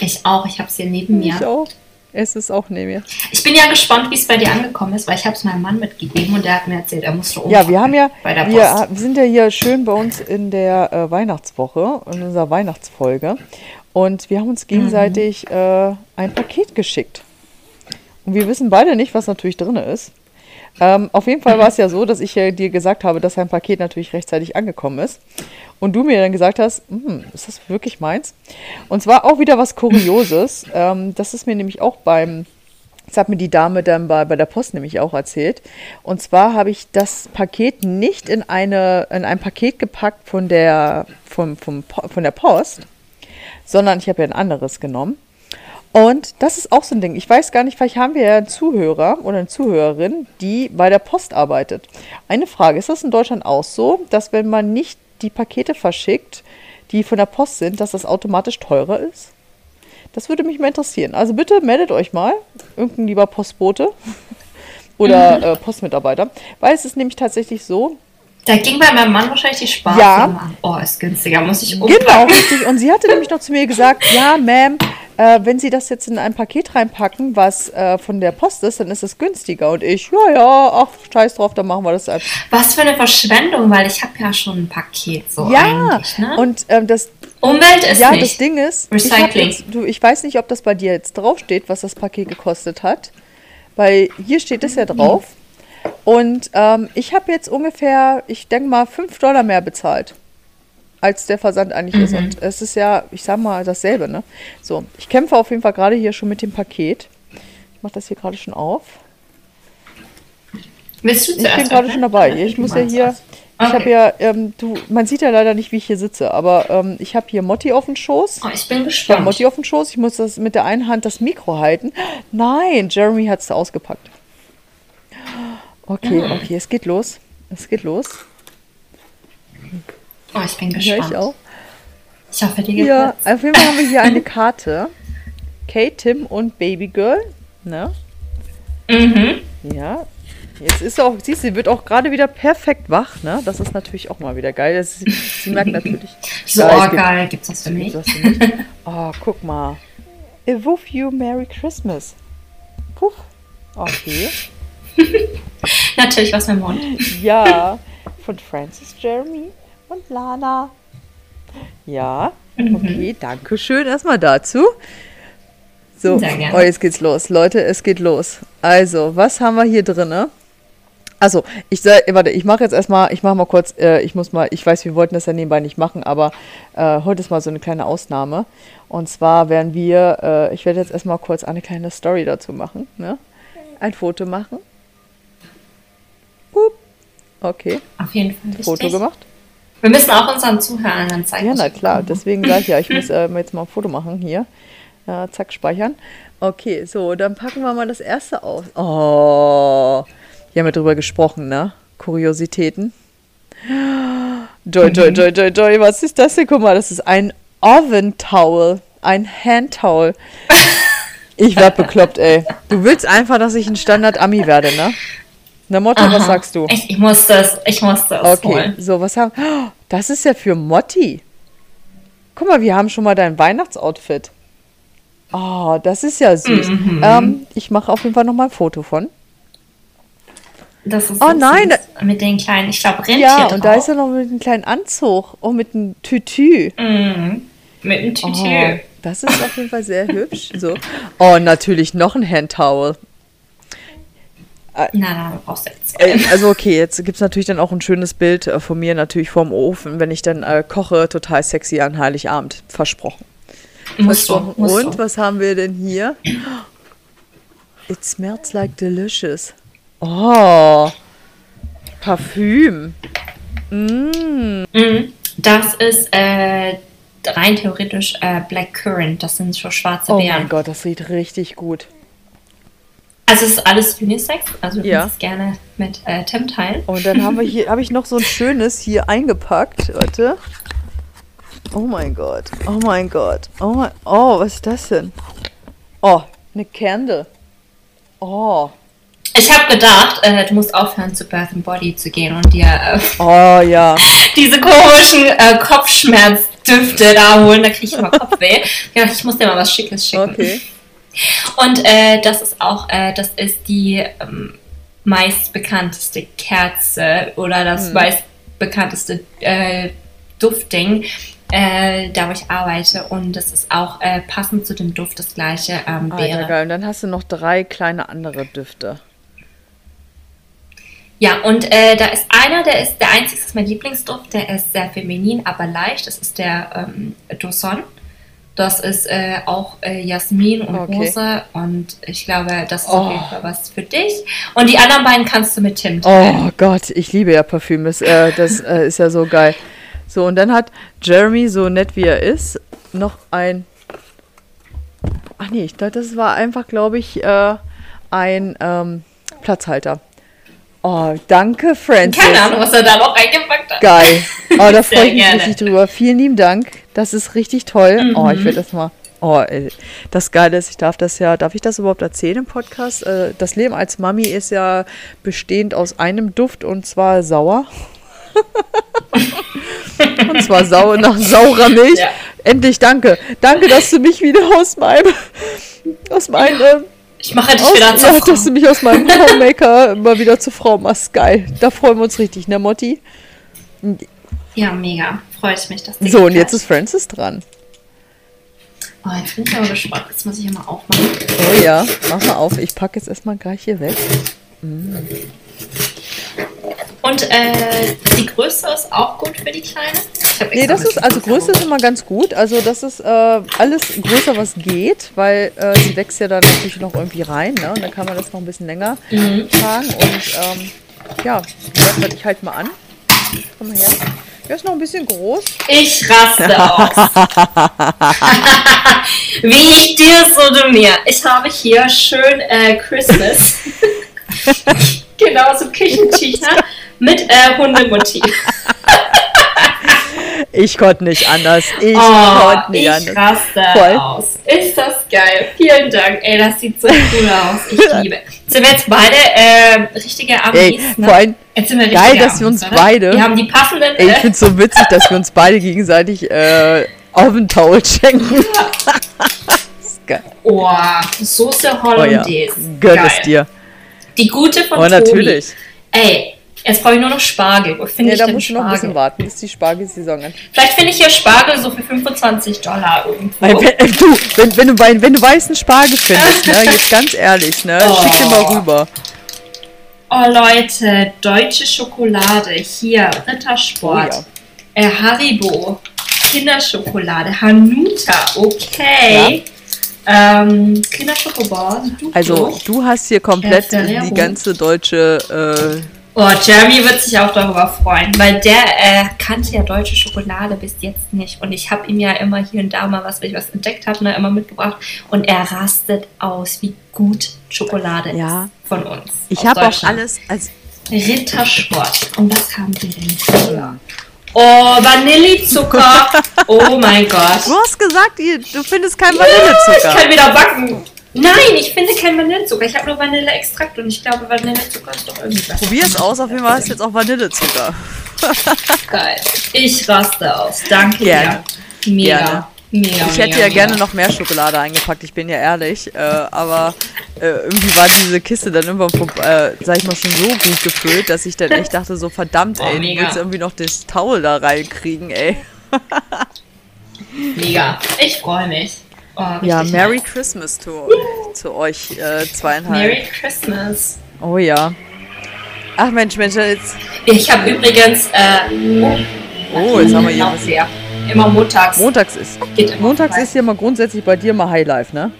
Ich auch, ich habe es hier neben mir.
Ich auch. Es ist auch neben mir.
Ich bin ja gespannt, wie es bei dir angekommen ist, weil ich habe es meinem Mann mitgegeben und der hat mir erzählt, er musste
Ja, wir haben ja, wir, wir, sind ja hier schön bei uns in der äh, Weihnachtswoche, in unserer Weihnachtsfolge. Und wir haben uns gegenseitig mhm. äh, ein Paket geschickt. Und wir wissen beide nicht, was natürlich drin ist. Ähm, auf jeden Fall war es ja so, dass ich ja dir gesagt habe, dass ein Paket natürlich rechtzeitig angekommen ist. Und du mir dann gesagt hast, hm, ist das wirklich meins? Und zwar auch wieder was Kurioses. ähm, das ist mir nämlich auch beim, das hat mir die Dame dann bei, bei der Post nämlich auch erzählt. Und zwar habe ich das Paket nicht in, eine, in ein Paket gepackt von der, vom, vom, von der Post, sondern ich habe ja ein anderes genommen. Und das ist auch so ein Ding. Ich weiß gar nicht, vielleicht haben wir ja einen Zuhörer oder eine Zuhörerin, die bei der Post arbeitet. Eine Frage, ist das in Deutschland auch so, dass wenn man nicht die Pakete verschickt, die von der Post sind, dass das automatisch teurer ist? Das würde mich mal interessieren. Also bitte meldet euch mal, irgendein lieber Postbote oder äh, Postmitarbeiter, weil es ist nämlich tatsächlich so,
da ging bei meinem Mann wahrscheinlich die Spaß.
Ja.
Oh, ist günstiger, muss ich
umpacken. Genau, richtig. Und sie hatte nämlich noch zu mir gesagt, ja, Ma'am, äh, wenn Sie das jetzt in ein Paket reinpacken, was äh, von der Post ist, dann ist es günstiger. Und ich, ja, ja, ach, scheiß drauf, dann machen wir das einfach.
Was für eine Verschwendung, weil ich habe ja schon ein Paket so
Ja, ne? und ähm, das...
Umwelt ist
Ja,
nicht.
das Ding ist,
Recycling.
Ich, jetzt, du, ich weiß nicht, ob das bei dir jetzt draufsteht, was das Paket gekostet hat. Weil hier steht es ja drauf. Und ähm, ich habe jetzt ungefähr, ich denke mal, 5 Dollar mehr bezahlt als der Versand eigentlich mhm. ist. Und es ist ja, ich sag mal, dasselbe, ne? So, ich kämpfe auf jeden Fall gerade hier schon mit dem Paket. Ich mache das hier gerade schon auf.
Willst du
Ich bin gerade schon dabei. Ich muss ja hier.
was?
Ich habe
Okay.
ja, ähm, du, man sieht ja leider nicht, wie ich hier sitze, aber ähm, ich habe hier Motti auf dem Schoß.
Oh, ich bin
Ich habe
gespannt.
Motti auf dem Schoß. Ich muss das mit der einen Hand das Mikro halten. Nein, Jeremy hat es ausgepackt. Okay, okay, es geht los. Es geht los.
Oh, ich bin
Ja,
gespannt.
ich auch.
Ich hoffe, dir
Hier,
gefällt's.
auf jeden Fall haben wir hier eine Karte. Kate, Tim und Baby Girl. Ne?
Mhm.
Ja. Jetzt ist auch, siehst du, sie wird auch gerade wieder perfekt wach, ne? Das ist natürlich auch mal wieder geil. Das, sie, sie merkt natürlich.
So,
Ja,
oh,
gibt-
geil. Gibt's das für mich?
Das für mich? Oh, guck mal. A woof you Merry Christmas. Puff. Okay.
Natürlich was mit Mund.
Ja. Von Francis Jeremy und Lana. Ja. Okay, danke schön erstmal dazu. So, oh, jetzt geht's los. Leute, es geht los. Also, was haben wir hier drinne? Also, ich sag, warte, ich mache jetzt erstmal, ich mache mal kurz, äh, ich muss mal, ich weiß, wir wollten das ja nebenbei nicht machen, aber äh, heute ist mal so eine kleine Ausnahme. Und zwar werden wir, äh, ich werde jetzt erstmal kurz eine kleine Story dazu machen, ne? Ein Foto machen. Okay,
Auf jeden Fall wichtig.
Foto gemacht.
Wir müssen auch unseren Zuhörern dann zeigen.
Ja, na
wir
klar, deswegen sage ich ja, ich muss äh, jetzt mal ein Foto machen hier. Äh, zack, speichern. Okay, so, dann packen wir mal das erste aus. Oh, wir haben ja drüber gesprochen, ne? Kuriositäten. Joy, joy, joy, joy, joy, was ist das denn? Guck mal, das ist ein Oven-Towel, ein Hand-Towel. Ich werd bekloppt, ey. Du willst einfach, dass ich ein Standard-Ami werde, ne? Na, Motto, was
Aha.
sagst du?
Ich, ich musste es, ich musste es
Okay,
holen.
so, was haben. Oh, das ist ja für Motti. Guck mal, wir haben schon mal dein Weihnachtsoutfit. Oh, das ist ja süß.
Mhm.
Ähm, ich mache auf jeden Fall noch mal ein Foto von.
Das ist
Oh
so
nein,
süß. mit den kleinen, ich glaube, Rentier
Ja,
drauf.
und da ist er noch mit einem kleinen Anzug. Oh, mit einem Tütü.
Mhm. Mit einem
Oh,
Tütü.
das ist auf jeden Fall sehr hübsch. So. Oh, natürlich noch ein Handtowel.
Na, na, du brauchst jetzt zwei.
Äh, Also okay, jetzt gibt es natürlich dann auch ein schönes Bild äh, von mir natürlich vorm Ofen, wenn ich dann äh, koche, total sexy an Heiligabend. Versprochen.
musst du,
Versprochen.
musst
Und
du.
was haben wir denn hier? It smells like delicious. Oh, Parfüm.
Mhm. Das ist äh, rein theoretisch äh, Black Currant. Das sind so schwarze
Oh
Beeren.
mein Gott, das riecht richtig gut.
Also es ist alles Unisex. Also du
Ja.
kannst es gerne mit äh, Tim teilen.
Und dann haben wir hier, habe ich noch so ein schönes hier eingepackt. Warte. Oh mein Gott. Oh mein Gott. Oh, mein, oh was ist das denn? Oh, eine Candle. Oh.
Ich habe gedacht, äh, du musst aufhören, zu Birth and Body zu gehen und dir äh,
Oh ja.
diese komischen äh, Kopfschmerzdüfte da holen. Da kriege ich immer Kopfweh. Ja, ich muss dir mal was Schickes schicken.
Okay.
Und äh, das ist auch, äh, das ist die ähm, meistbekannteste Kerze oder das
Hm.
meistbekannteste äh, Duftding, äh, da wo ich arbeite. Und das ist auch äh, passend zu dem Duft das gleiche ähm, Beere.
geil. Und dann hast du noch drei kleine andere Düfte.
Ja, und äh, da ist einer, der ist der einzige, das ist mein Lieblingsduft, der ist sehr feminin, aber leicht. Das ist der ähm, Doson. Das ist äh, auch äh, Jasmin und
Okay.
Rose und ich glaube, das ist
Oh.
auf jeden Fall was für dich. Und die anderen beiden kannst du mit Tim teilen.
Oh Gott, ich liebe ja Parfüm. Das, äh, das äh, ist ja so geil. So, und dann hat Jeremy, so nett wie er ist, noch ein. Ach nee, ich dachte, das war einfach, glaube ich, äh, ein ähm, Platzhalter. Oh, danke, Francis.
Keine Ahnung, was er da noch reingepackt hat.
Geil. Oh, da freue ich mich
gerne.
richtig drüber. Vielen lieben Dank. Das ist richtig toll. Oh, ich werde das mal. Oh, ey. das Geile ist, ich darf das ja, darf ich das überhaupt erzählen im Podcast? Äh, Das Leben als Mami ist ja bestehend aus einem Duft und zwar sauer. und zwar sau nach saurer Milch.
Ja.
Endlich danke. Danke, dass du mich wieder aus meinem, aus meinem, ähm,
Ich mache dich
aus,
wieder
ja,
zur Frau.
dass du mich aus meinem Homemaker mal wieder zur Frau machst. Geil. Da freuen wir uns richtig, ne, Motti?
Ja, mega. Freue ich mich, dass dir
So, und jetzt ist Francis dran.
Oh, jetzt bin ich aber gespannt. Jetzt muss ich ja mal aufmachen.
Oh ja, mach mal auf. Ich packe jetzt erstmal gleich hier weg.
Und äh, die Größe ist auch gut für die Kleine.
Nee, das ist, also Größe ist immer ganz gut. Also das ist äh, alles größer, was geht, weil äh, sie wächst ja dann natürlich noch irgendwie rein, ne? Und dann kann man das noch ein bisschen länger
Mhm.
tragen. Und ähm, ja, das halte ich halt mal an. Komm mal her. Der ist noch ein bisschen groß.
Ich raste aus. Wie ich dir, so du mir. Ich habe hier schön äh, Christmas. genau, so Küchentücher mit äh, Hundemotiv.
Ich konnte nicht anders. Ich
Oh,
konnte nicht
ich
anders.
raste
Voll.
aus. Ist das geil. Vielen Dank. Ey, das sieht so cool aus. Ich liebe. Sind wir jetzt beide äh, richtige Amis?
Ey,
ne?
vor allem
Jetzt sind wir
geil,
richtige
dass wir
Amis,
uns
oder?
beide-
Wir haben die passenden.
Ey, ich
Äh,
finde es so witzig, dass wir uns beide gegenseitig äh, auf den Towel schenken. geil.
oh, Soße
Oh ja,
Hollandaise.
gönn
Geil.
es dir.
Die gute von
Oh,
Tobi.
natürlich.
Ey, jetzt brauche ich nur noch Spargel. Wo finde
Ja,
ich
da
denn
musst du noch ein bisschen
Spargel?
warten, bis die Spargelsaison an.
Vielleicht finde ich hier Spargel so für 25 Dollar irgendwo.
Weil, wenn, äh, du, wenn, wenn, du, wenn du weißen Spargel findest, ne, jetzt ganz ehrlich, ne,
Oh.
schick den mal rüber.
Oh Leute, deutsche Schokolade. Hier, Rittersport.
Oh
äh, Haribo. Kinderschokolade. Hanuta. Okay. Ähm, Kinderschokobon.
Also, du hast hier komplett
Ja, Ferrero.
die ganze deutsche, äh,
Oh, Jeremy wird sich auch darüber freuen, weil der äh, kannte ja deutsche Schokolade bis jetzt nicht. Und ich habe ihm ja immer hier und da mal was, wenn ich was entdeckt habe, ne, immer mitgebracht. Und er rastet aus, wie gut Schokolade
Ja.
ist von uns.
ich habe auch alles als
Rittersport. Und was haben wir denn hier? Oh, Vanillezucker. Oh mein Gott.
Du hast gesagt, du findest keinen
Ich
Vanillezucker.
kann wieder backen. Nein, ich finde keinen Vanillezucker. Ich habe nur Vanilleextrakt und ich glaube, Vanillezucker ist doch irgendwie besser.
Probier es aus, auf jeden Fall du jetzt auch Vanillezucker.
Geil. Ich raste aus. Danke
Gerne.
dir. Mega.
Gerne.
Mega.
Ich hätte
mega,
ja
mega.
gerne noch mehr Schokolade eingepackt, ich bin ja ehrlich. Äh, aber äh, irgendwie war diese Kiste dann irgendwann, vor- äh, sag ich mal, schon so gut gefüllt, dass ich dann echt dachte, so verdammt,
Oh,
ey, du
mega.
willst irgendwie noch das Towel da reinkriegen, ey.
Mega. Ich freue mich. Oh,
Ja, Merry
nice.
Christmas zu, zu euch äh, zweieinhalb.
Merry Christmas.
Oh ja. Ach Mensch, Mensch, jetzt.
Ich habe übrigens. Äh,
Oh, jetzt haben wir hier.
Immer montags.
Montags ist. Montags
vorbei.
ist hier mal grundsätzlich bei dir mal Highlife, ne?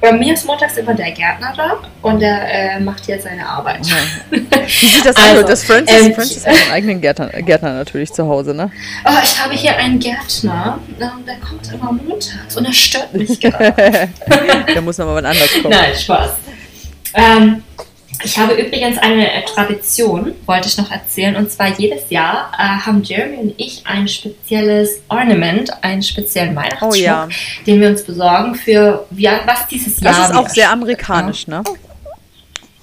Bei mir ist montags immer der Gärtner da und der äh, macht hier seine Arbeit.
Wie sieht das
Also,
aus? Das Francis,
ähm,
Francis hat einen eigenen Gärtner, Gärtner natürlich zu Hause, ne?
Oh, ich habe hier einen Gärtner, ähm, der kommt immer montags und er stört mich gerade.
Da muss noch mal wann anders kommen.
Nein, Spaß. Ähm, ich habe übrigens eine äh, Tradition, wollte ich noch erzählen, und zwar jedes Jahr äh, haben Jeremy und ich ein spezielles Ornament, einen speziellen Weihnachtsschmuck,
Oh ja.
den wir uns besorgen für ja, was dieses Jahr.
Das ist auch sehr amerikanisch, ne?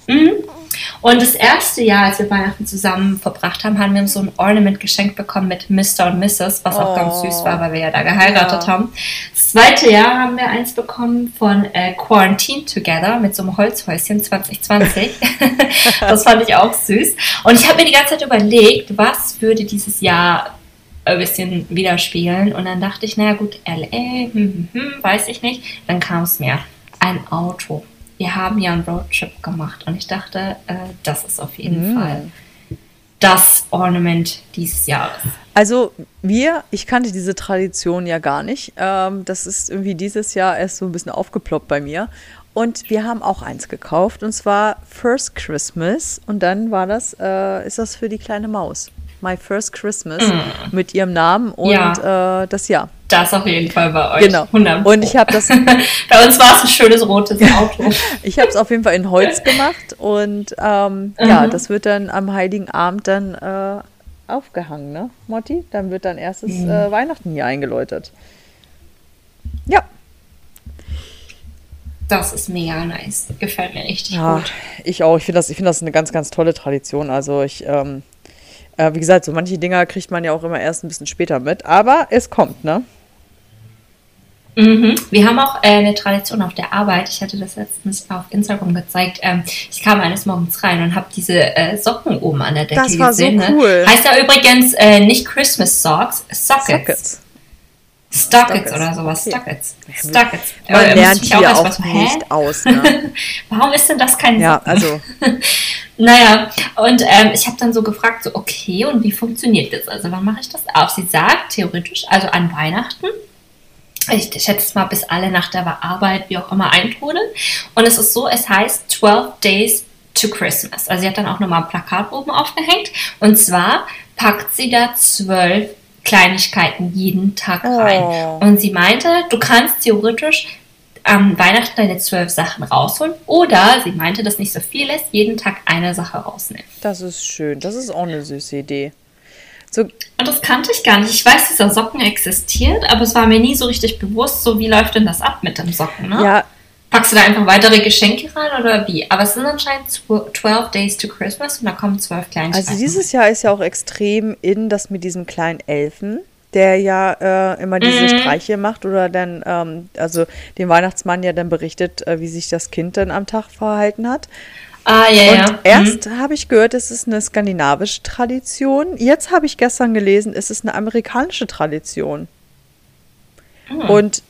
Mhm. Und das erste Jahr, als wir Weihnachten zusammen verbracht haben, haben wir uns so ein Ornament geschenkt bekommen mit Mr. und Mrs., was auch
Oh.
ganz süß war, weil wir ja da geheiratet
Ja.
haben. Das zweite Jahr haben wir eins bekommen von äh, Quarantine Together mit so einem Holzhäuschen 2020. das fand ich auch süß. Und ich habe mir die ganze Zeit überlegt, was würde dieses Jahr ein bisschen widerspiegeln. Und dann dachte ich, naja gut, LA, hm, hm, hm, weiß ich nicht. Dann kam es mir. Ein Auto. Wir haben ja einen Roadtrip gemacht und ich dachte, äh, das ist auf jeden
Mm.
Fall das Ornament dieses Jahres.
Also wir, ich kannte diese Tradition ja gar nicht. Ähm, das ist irgendwie dieses Jahr erst so ein bisschen aufgeploppt bei mir. Und wir haben auch eins gekauft und zwar First Christmas. Und dann war das, äh, ist das für die kleine Maus. My First Christmas mit ihrem Namen und äh, das Jahr.
Das auf jeden Fall bei euch.
Genau.
100
Und ich habe das,
bei uns war es ein schönes rotes Auto.
ich habe es auf jeden Fall in Holz gemacht und ähm, ja,
Mhm.
das wird dann am Heiligen Abend dann äh, aufgehangen, ne, Motti? Dann wird dann erstes
Mhm.
äh, Weihnachten hier eingeläutet. Ja,
Das ist mega nice. Gefällt mir richtig
Ja,
gut.
ich auch. Ich finde das, ich finde das eine ganz, ganz tolle Tradition. Also ich, ähm, äh, wie gesagt, so manche Dinger kriegt man ja auch immer erst ein bisschen später mit, aber es kommt, ne?
Mhm. Wir haben auch äh, eine Tradition auf der Arbeit. Ich hatte das letztens auf Instagram gezeigt. Ähm, ich kam eines Morgens rein und habe diese äh, Socken oben an der Decke
Das war so
gesehen.
cool.
Ne? Heißt ja übrigens äh, nicht Christmas Socks, Sockets.
Sockets.
Stockets
Stockets.
oder sowas.
Okay.
Stockets. Stockets.
Man
Äh,
lernt hier
erst
auch
was- hä?
nicht aus, ne?
Warum ist denn das kein
Ja,
Socken?
also
Naja, und ähm, ich habe dann so gefragt, so, okay, und wie funktioniert das? Also wann mache ich das auf? Sie sagt theoretisch, also an Weihnachten. Ich schätze mal, bis alle nach der Arbeit, wie auch immer, eintrudeln. Und es ist so, es heißt 12 Days to Christmas. Also sie hat dann auch nochmal ein Plakat oben aufgehängt. Und zwar packt sie da zwölf Kleinigkeiten jeden Tag rein. Oh. Und sie meinte, du kannst theoretisch am Weihnachten deine zwölf Sachen rausholen. Oder sie meinte, dass nicht so viel ist, jeden Tag eine Sache rausnehmen.
Das ist schön. Das ist auch eine süße Idee.
So. Und das kannte ich gar nicht. Ich weiß, dieser Socken existiert, aber es war mir nie so richtig bewusst, so wie läuft denn das ab mit dem Socken, ne?
Ja.
Packst du da einfach weitere Geschenke rein oder wie? Aber es sind anscheinend 12 Days to Christmas und da kommen zwölf Kleinigkeiten.
Also dieses Jahr ist ja auch extrem in das mit diesem kleinen Elfen der ja äh, immer diese mhm. Streiche macht oder dann, ähm, also dem Weihnachtsmann ja dann berichtet, äh, wie sich das Kind dann am Tag verhalten hat.
Ah, ja,
und
ja. Mhm.
erst mhm. habe ich gehört, es ist eine skandinavische Tradition. Jetzt habe ich gestern gelesen, es ist eine amerikanische Tradition. Mhm. Und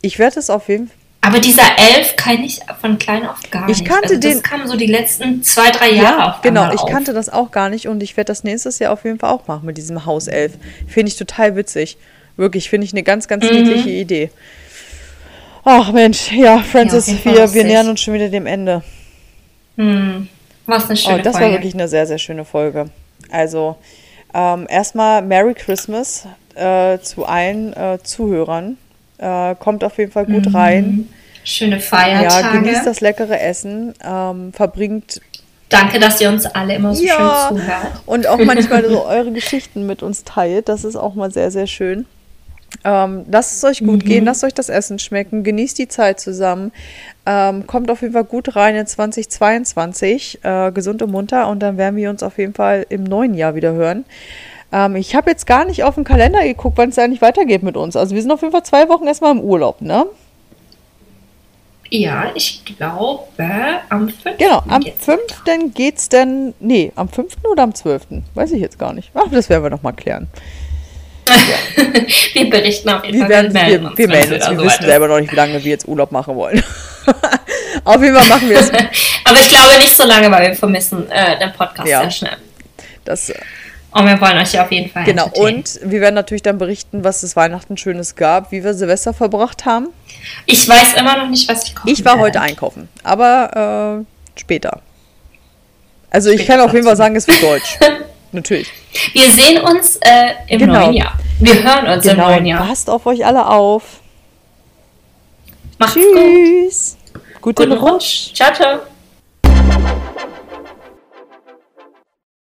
ich werde es auf jeden Fall
aber dieser Elf kann ich von klein auf gar
nicht. Ich kannte
also
das
den. kam so die letzten zwei, drei Jahre ja,
auf Genau, ich auf. kannte das auch gar nicht und ich werde das nächstes Jahr auf jeden Fall auch machen mit diesem Hauself. Finde ich total witzig. Wirklich, finde ich eine ganz, ganz mhm. niedliche Idee. Ach Mensch, ja, Francis, ja, wir, wir nähern uns schon wieder dem Ende.
Hm. Was eine schöne
oh, das Folge. war wirklich eine sehr, sehr schöne Folge. Also, ähm, erstmal Merry Christmas äh, zu allen äh, Zuhörern. Äh, kommt auf jeden Fall gut mhm. rein.
Schöne Feiertage.
Ja, genießt das leckere Essen. Ähm, verbringt.
Danke, dass ihr uns alle immer so ja, schön zuhört.
Und auch manchmal so eure Geschichten mit uns teilt. Das ist auch mal sehr, sehr schön. Ähm, lasst es euch gut mhm. gehen, lasst euch das Essen schmecken, genießt die Zeit zusammen. Ähm, kommt auf jeden Fall gut rein in 2022, äh, gesund und munter und dann werden wir uns auf jeden Fall im neuen Jahr wieder hören. Ähm, ich habe jetzt gar nicht auf den Kalender geguckt, wann es eigentlich weitergeht mit uns. Also wir sind auf jeden Fall zwei Wochen erstmal im Urlaub, ne?
Ja, ich glaube am 5.
Genau, am 5. geht es denn. Nee, am 5. oder am 12. Weiß ich jetzt gar nicht. Ach, das werden wir nochmal klären.
Ja. wir berichten auf jeden Fall.
Wir, melden wir, uns, wir melden uns. Wir wissen selber noch nicht, wie lange wir jetzt Urlaub machen wollen. auf jeden Fall machen wir es.
Aber ich glaube nicht so lange, weil wir vermissen äh, den Podcast ja. sehr schnell.
Das
und wir wollen euch ja auf jeden Fall
Genau, und wir werden natürlich dann berichten, was es Weihnachten Schönes gab, wie wir Silvester verbracht haben.
Ich weiß immer noch nicht, was ich
koche. Ich war heute einkaufen, aber äh, später. Also später ich kann auf jeden Fall sagen, es wird deutsch. natürlich.
Wir sehen uns äh, im genau. neuen Jahr. Wir hören uns genau. im neuen Jahr.
Passt auf euch alle auf.
Macht's
Tschüss.
gut. Guten, Guten Rutsch. Ciao, ciao.